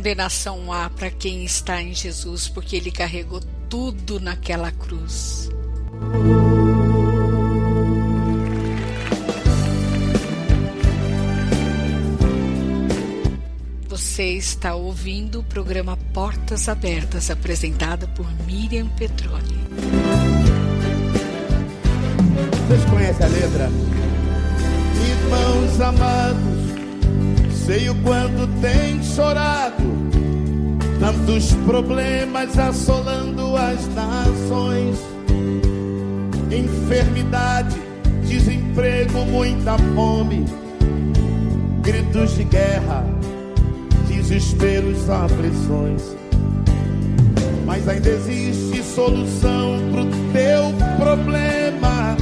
Condenação há para quem está em Jesus, porque ele carregou tudo naquela cruz. Você está ouvindo o programa Portas Abertas, apresentado por Miriam Petroni. Vocês conhecem a letra? Irmãos amados, sei o quanto tem chorado, tantos problemas assolando as nações, enfermidade, desemprego, muita fome, gritos de guerra desesperos, aflições. Mas ainda existe solução pro teu problema.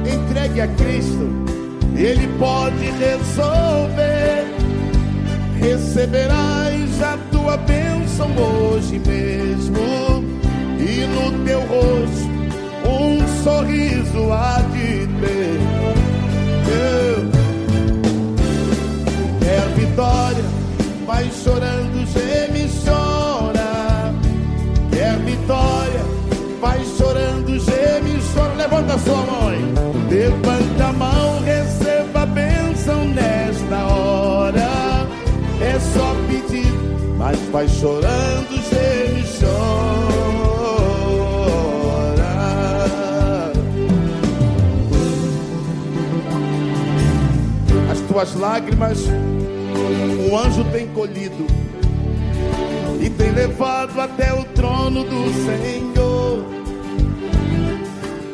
Entregue a Cristo, Ele pode resolver. Receberás a tua bênção hoje mesmo, e no teu rosto um sorriso há de ter. É vitória vai chorando, geme chora. Quer vitória, vai chorando, geme chora. Levanta a sua mão, levanta a mão, receba a bênção nesta vai chorando, geme chora. As tuas lágrimas o anjo tem colhido e tem levado até o trono do Senhor.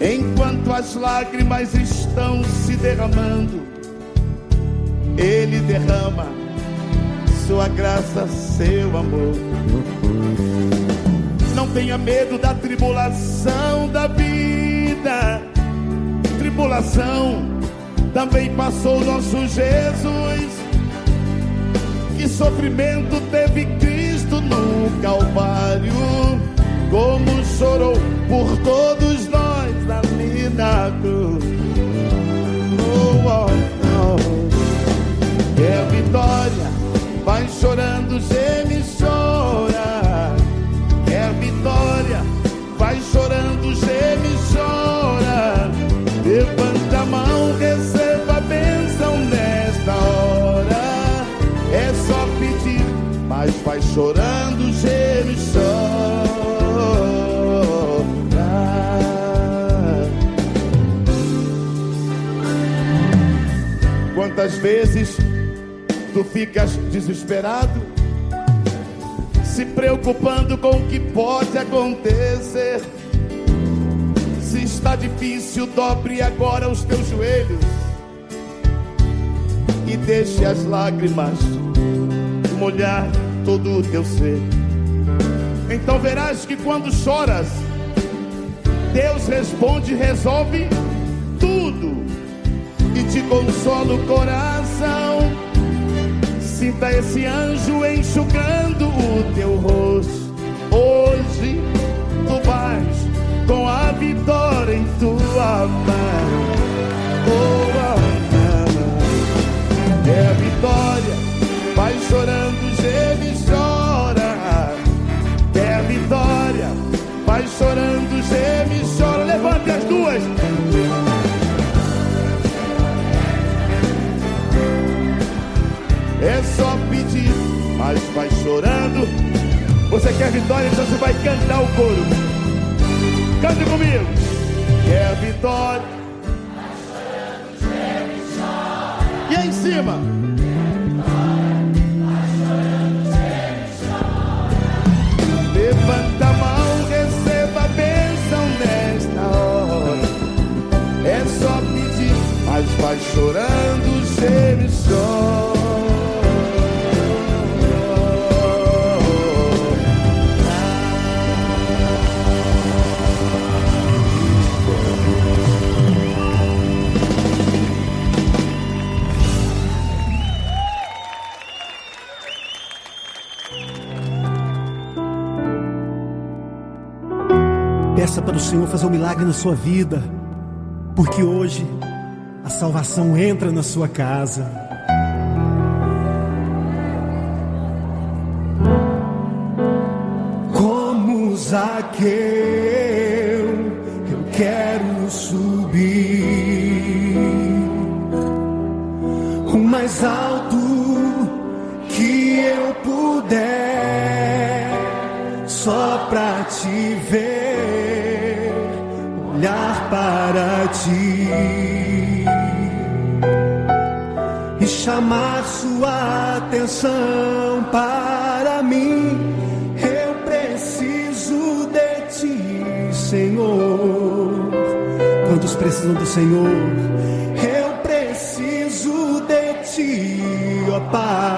Enquanto as lágrimas estão se derramando, Ele derrama sua graça, seu amor. Não tenha medo da tribulação da vida, tribulação também passou nosso Jesus que sofrimento teve Cristo no Calvário, como chorou por todos nós na mina cruz. Oh, oh, oh. É vitória, vai chorando, e chora. É vitória, vai chorando, geme chora. Levanta a mão, receba a bênção nesta hora mas vai chorando, geme chora. Quantas vezes tu ficas desesperado, se preocupando com o que pode acontecer? Se está difícil, dobre agora os teus joelhos e deixe as lágrimas molhar todo o teu ser. Então verás que quando choras, Deus responde, resolve tudo e te consola o coração. Sinta esse anjo enxugando o teu rosto. Hoje tu vais com a vitória em tua mão. Oh, mas vai chorando. Você quer vitória, então você vai cantar o coro. Cante comigo. Quer vitória. Vai chorando, e chora. E aí em cima. Levanta a mão, receba a bênção nesta hora. É só pedir, mas vai chorando, e chora. para o Senhor fazer um milagre na sua vida, porque hoje a salvação entra na sua casa. Como Zaqueu. Ti e chamar sua atenção para mim. Eu preciso de ti, Senhor. Quantos precisam do Senhor? Eu preciso de ti, ó Pai.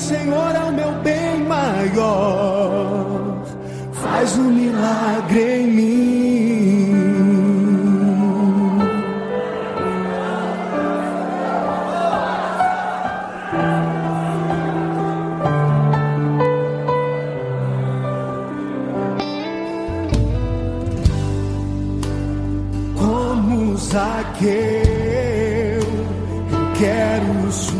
Senhor é o meu bem maior. Faz um milagre em mim. Como Zaqueu, eu quero subir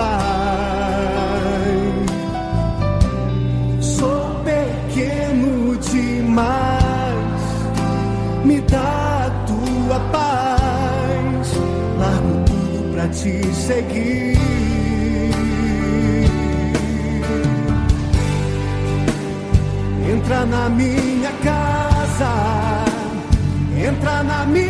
Pai. Sou pequeno demais, me dá a tua paz. Largo tudo pra te seguir. Entra na minha casa, entra na minha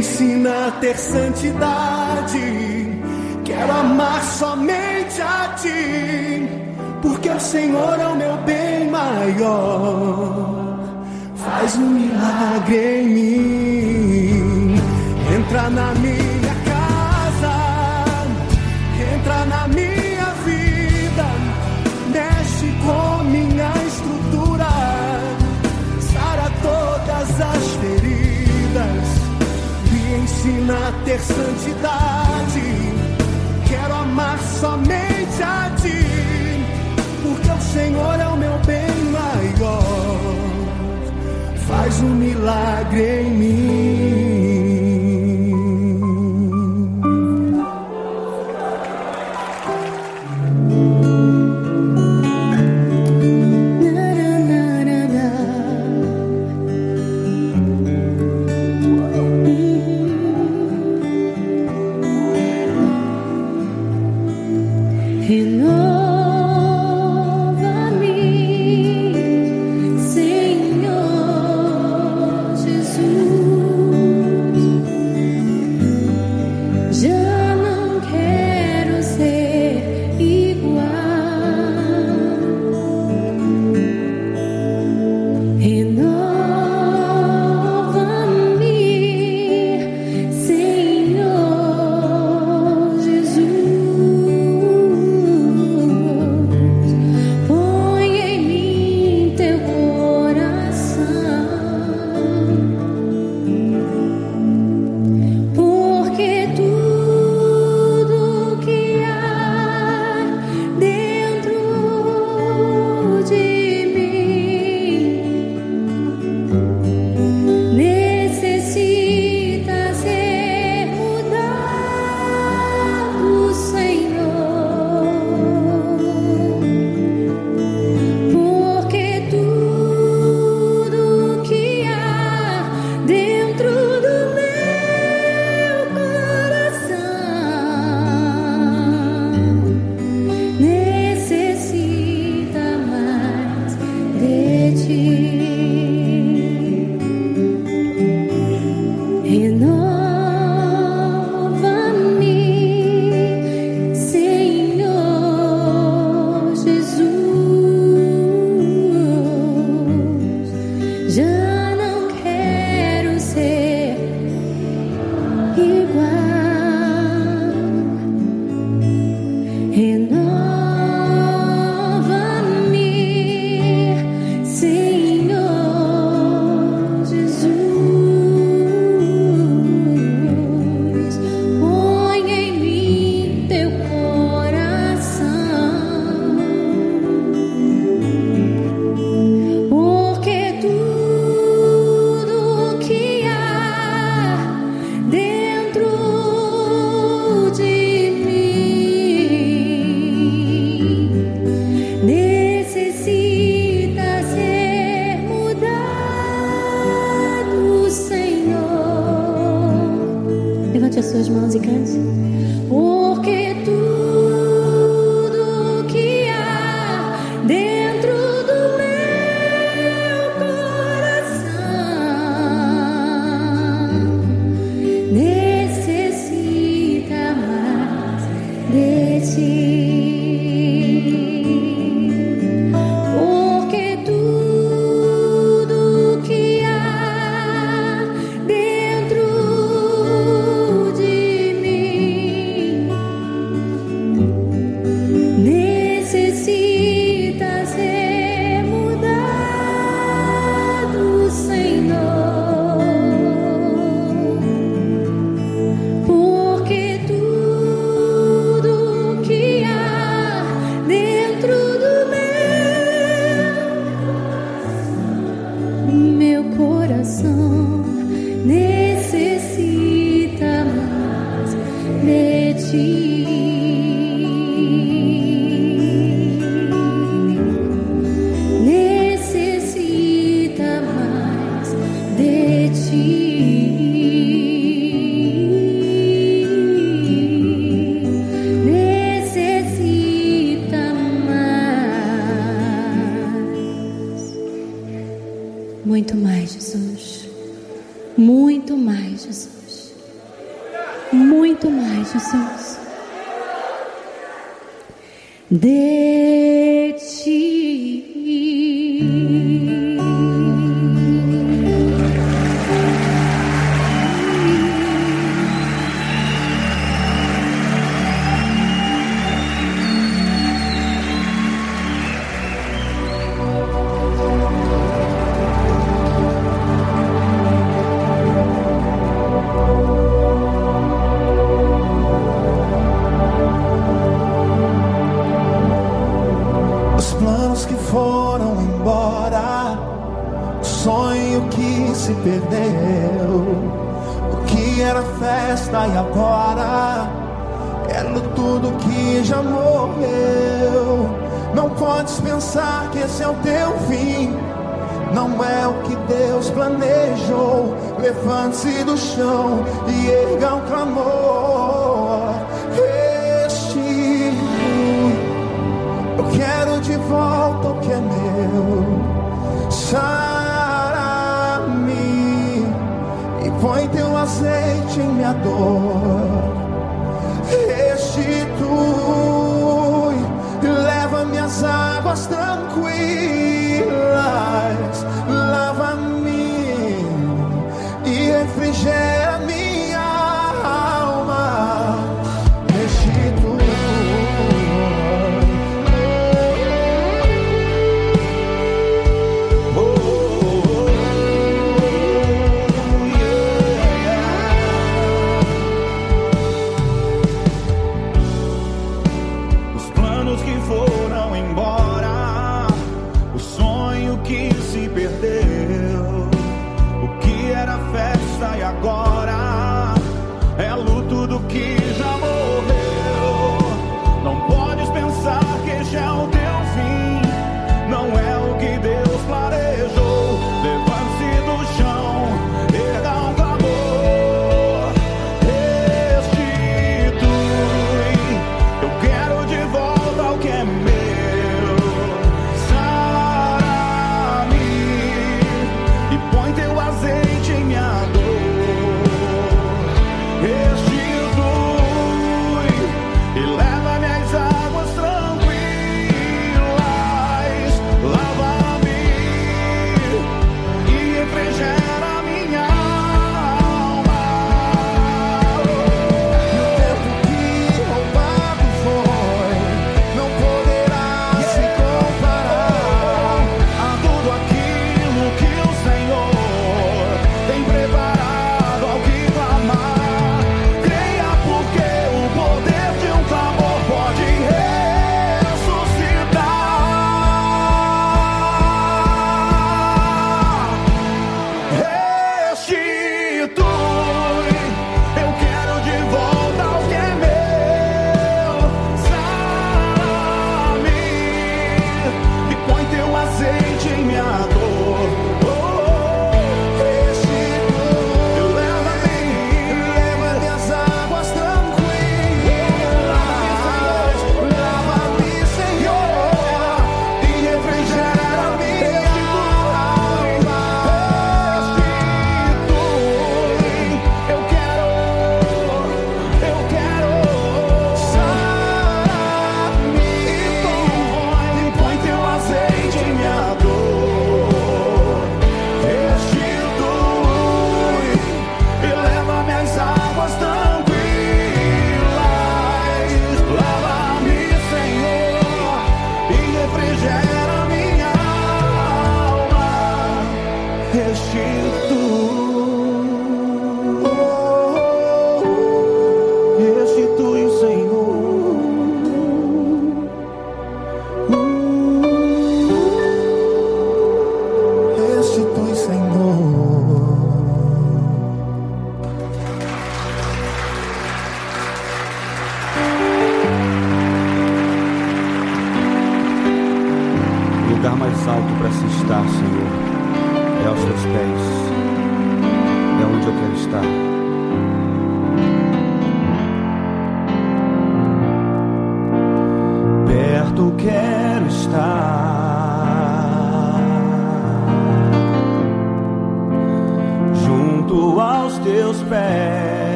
ensina a ter santidade. Quero amar somente a ti, porque o Senhor é o meu bem maior. Faz um milagre em mim. Entra na minha ensina a ter santidade. Quero amar somente a ti, porque o Senhor é o meu bem maior. Faz um milagre em mim.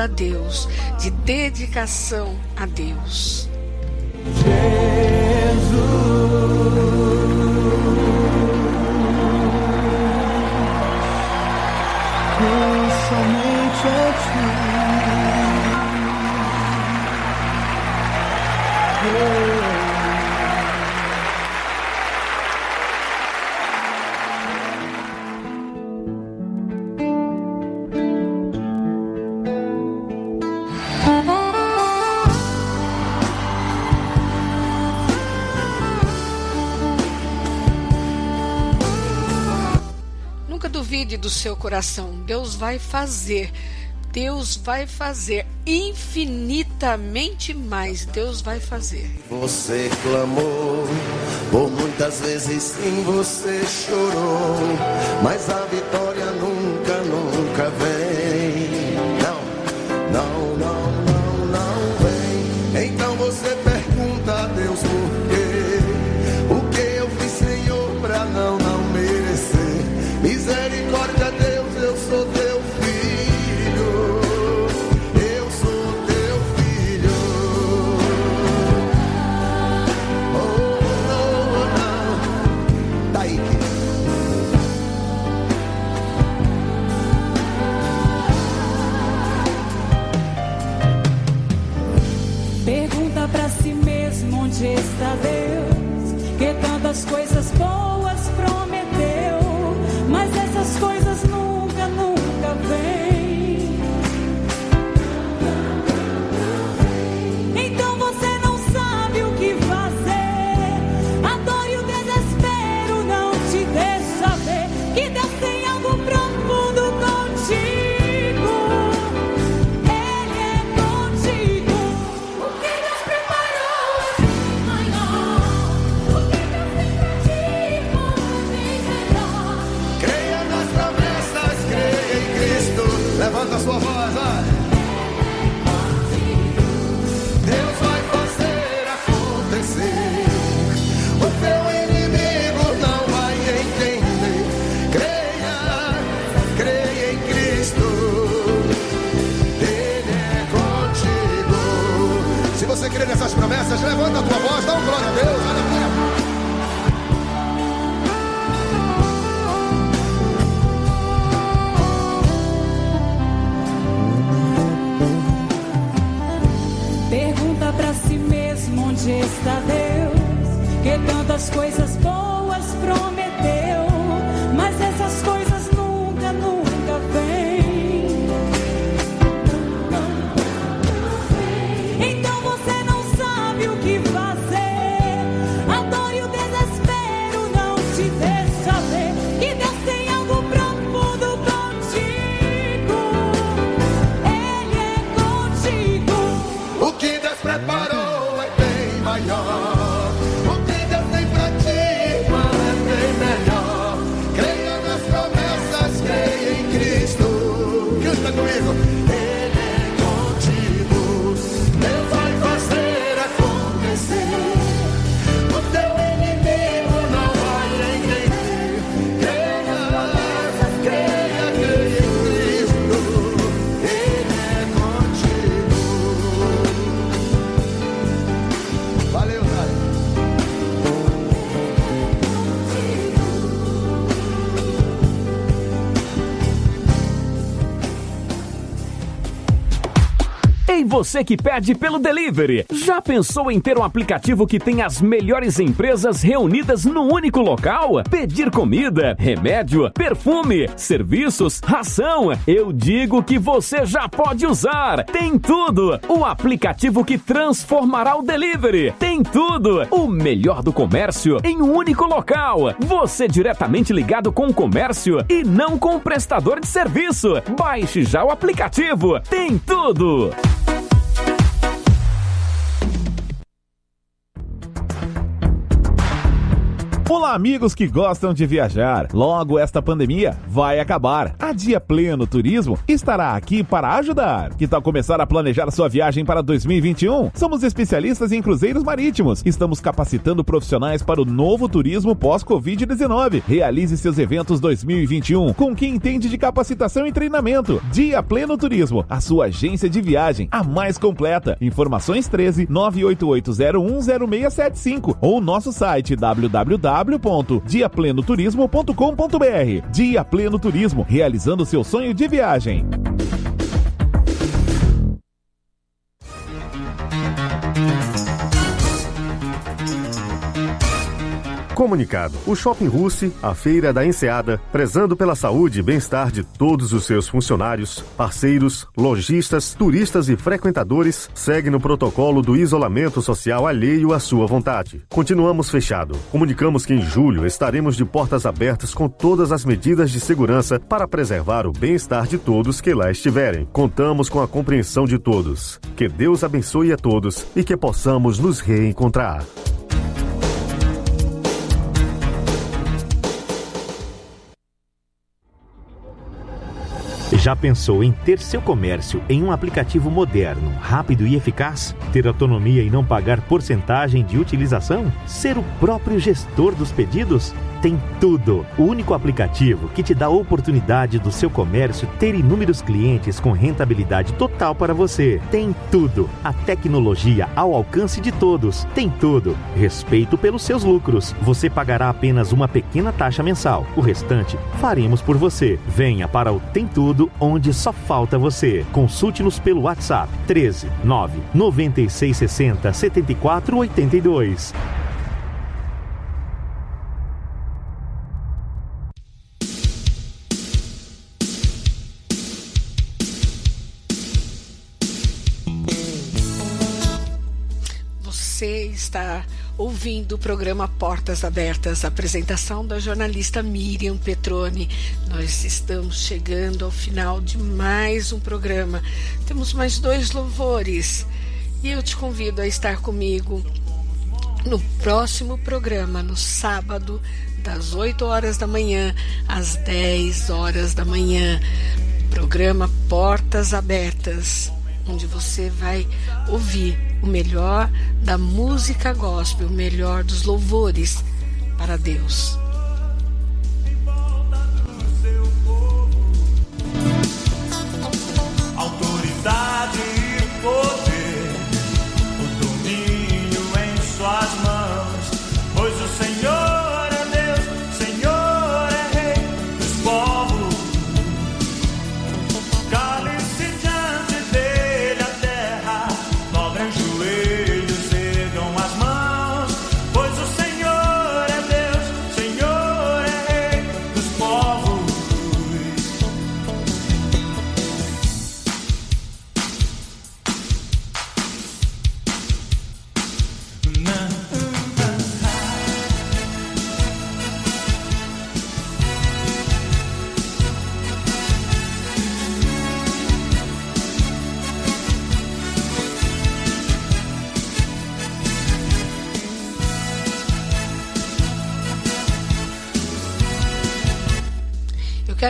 A Deus, de dedicação a Deus. Coração. Deus vai fazer. Deus vai fazer infinitamente mais. Deus vai fazer. Você clamou, por muitas vezes sim você chorou, mas a vitória nunca, nunca vem. Crê nessas promessas, levanta a tua voz, dá um glória a Deus, aleluia. Pergunta pra si mesmo onde está Deus, que tantas coisas você que pede pelo delivery, já pensou em ter um aplicativo que tem as melhores empresas reunidas no único local? Pedir comida, remédio, perfume, serviços, ração. Eu digo que você já pode usar. Tem tudo. O aplicativo que transformará o delivery. Tem tudo. O melhor do comércio em um único local. Você diretamente ligado com o comércio e não com o prestador de serviço. Baixe já o aplicativo. Tem tudo. Olá, amigos que gostam de viajar. Logo, esta pandemia vai acabar. A Dia Pleno Turismo estará aqui para ajudar. Que tal começar a planejar sua viagem para 2021? Somos especialistas em cruzeiros marítimos. Estamos capacitando profissionais para o novo turismo pós-Covid-19. Realize seus eventos 2021 com quem entende de capacitação e treinamento. Dia Pleno Turismo, a sua agência de viagem, a mais completa. Informações 13 988010675 ou nosso site www www.diaplenoturismo.com.br. Dia Pleno Turismo, realizando seu sonho de viagem. Comunicado. O Shopping Russi, a Feira da Enseada, prezando pela saúde e bem-estar de todos os seus funcionários, parceiros, lojistas, turistas e frequentadores, segue no protocolo do isolamento social alheio à sua vontade. Continuamos fechado. Comunicamos que em julho estaremos de portas abertas com todas as medidas de segurança para preservar o bem-estar de todos que lá estiverem. Contamos com a compreensão de todos. Que Deus abençoe a todos e que possamos nos reencontrar. Já pensou em ter seu comércio em um aplicativo moderno, rápido e eficaz? Ter autonomia e não pagar porcentagem de utilização? Ser o próprio gestor dos pedidos? Tem tudo. O único aplicativo que te dá a oportunidade do seu comércio ter inúmeros clientes com rentabilidade total para você. Tem tudo. A tecnologia ao alcance de todos. Tem tudo. Respeito pelos seus lucros. Você pagará apenas uma pequena taxa mensal. O restante faremos por você. Venha para o Tem Tudo, onde só falta você. Consulte-nos pelo WhatsApp 13 9 9660 7482. Está ouvindo o programa Portas Abertas, apresentação da jornalista Miriam Petroni. Nós estamos chegando ao final de mais um programa. Temos mais dois louvores e eu te convido a estar comigo no próximo programa, no sábado, das 8 horas da manhã às 10 horas da manhã. Programa Portas Abertas, onde você vai ouvir o melhor da música gospel, o melhor dos louvores para Deus.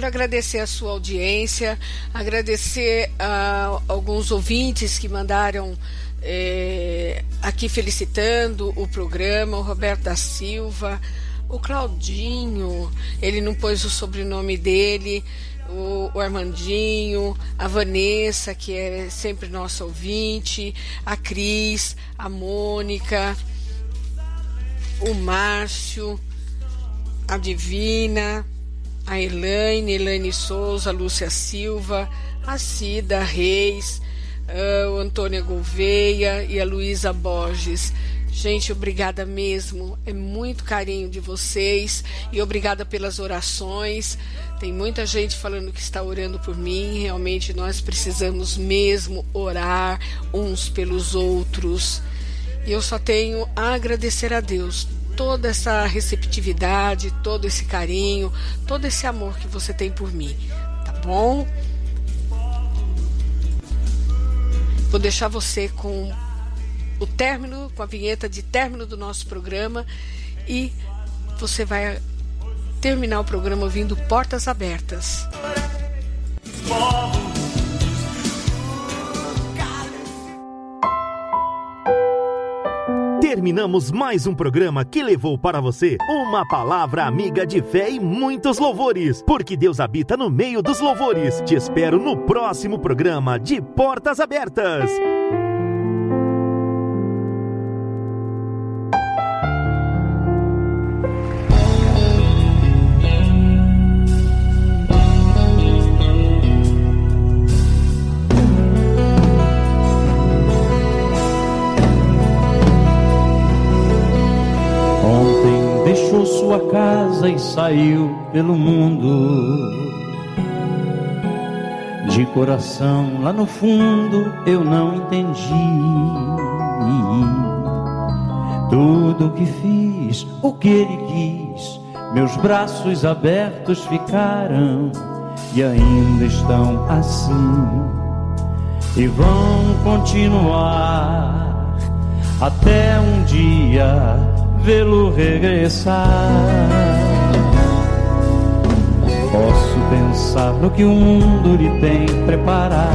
Quero agradecer a sua audiência, agradecer a alguns ouvintes que mandaram eh, aqui felicitando o programa, o Roberto da Silva, o Claudinho, ele não pôs o sobrenome dele, o, o Armandinho, a Vanessa, que é sempre nossa ouvinte, a Cris, a Mônica, o Márcio, a Divina, a Elaine, Elaine Souza, Lúcia Silva, a Cida Reis, ah, o Antônio Gouveia e a Luísa Borges. Gente, obrigada mesmo. É muito carinho de vocês e obrigada pelas orações. Tem muita gente falando que está orando por mim. Realmente nós precisamos mesmo orar uns pelos outros. E eu só tenho a agradecer a Deus toda essa receptividade, todo esse carinho, todo esse amor que você tem por mim, tá bom? Vou deixar você com o término, com a vinheta de término do nosso programa e você vai terminar o programa ouvindo Portas Abertas. Terminamos mais um programa que levou para você uma palavra amiga de fé e muitos louvores, porque Deus habita no meio dos louvores. Te espero no próximo programa de Portas Abertas. Sua casa e saiu pelo mundo. De coração, lá no fundo, eu não entendi. Tudo que fiz, o que ele quis, meus braços abertos ficaram e ainda estão assim. E vão continuar até um dia vê-lo regressar. Posso pensar no que o mundo lhe tem preparado.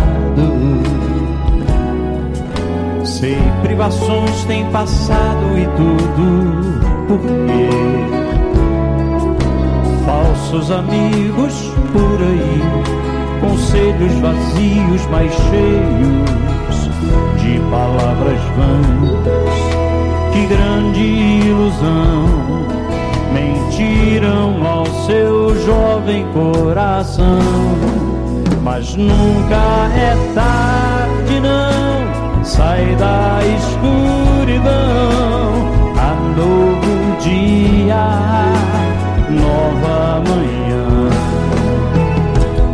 Sei, privações tem passado e tudo por quê? Falsos amigos por aí, conselhos vazios, mas cheios de palavras vãs. Ilusão mentiram ao seu jovem coração. Mas nunca é tarde, não. Sai da escuridão. Há novo dia, nova manhã.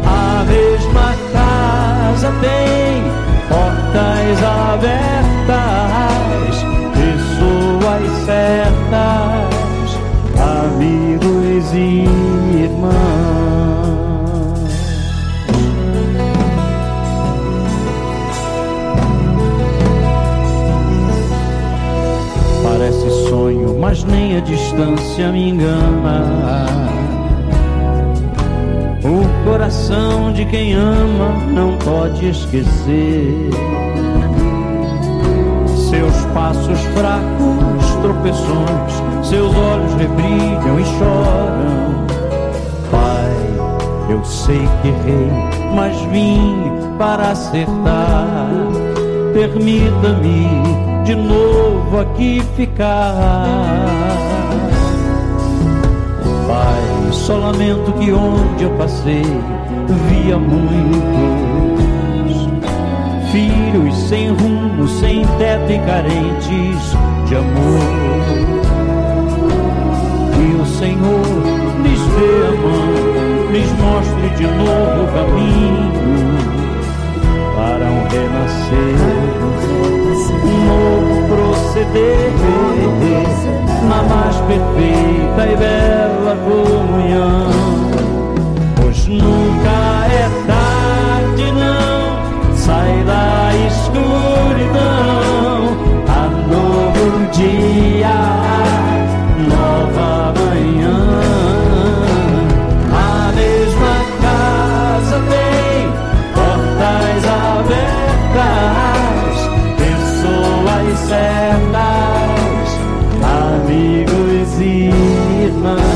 A mesma casa tem portas abertas, certas, amigos e irmãos. Parece sonho, mas nem a distância me engana. O coração de quem ama não pode esquecer. Seus passos fracos, tropeções, seus olhos rebrilham e choram. Pai, eu sei que errei, mas vim para acertar. Permita-me de novo aqui ficar. Pai, só lamento que onde eu passei via muitos filhos sem rumo, sem teto e carentes de amor. Que o Senhor lhes dê a mão, lhes mostre de novo o caminho para um renascer, um novo proceder na mais perfeita e bela comunhão. Pois nunca da escuridão, há novo dia, nova manhã. A mesma casa tem portas abertas, pessoas certas, amigos e irmãos.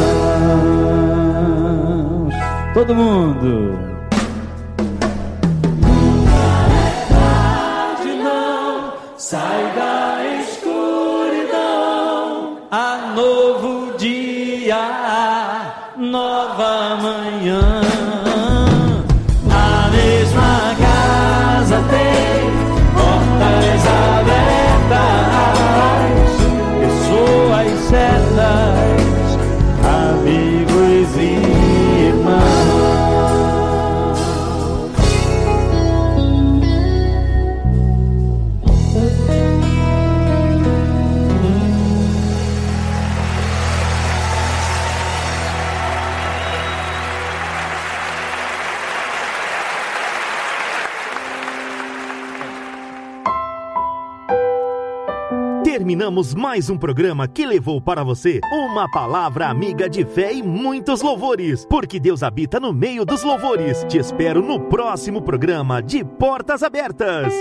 Todo mundo. Terminamos mais um programa que levou para você uma palavra amiga de fé e muitos louvores, porque Deus habita no meio dos louvores. Te espero no próximo programa de Portas Abertas.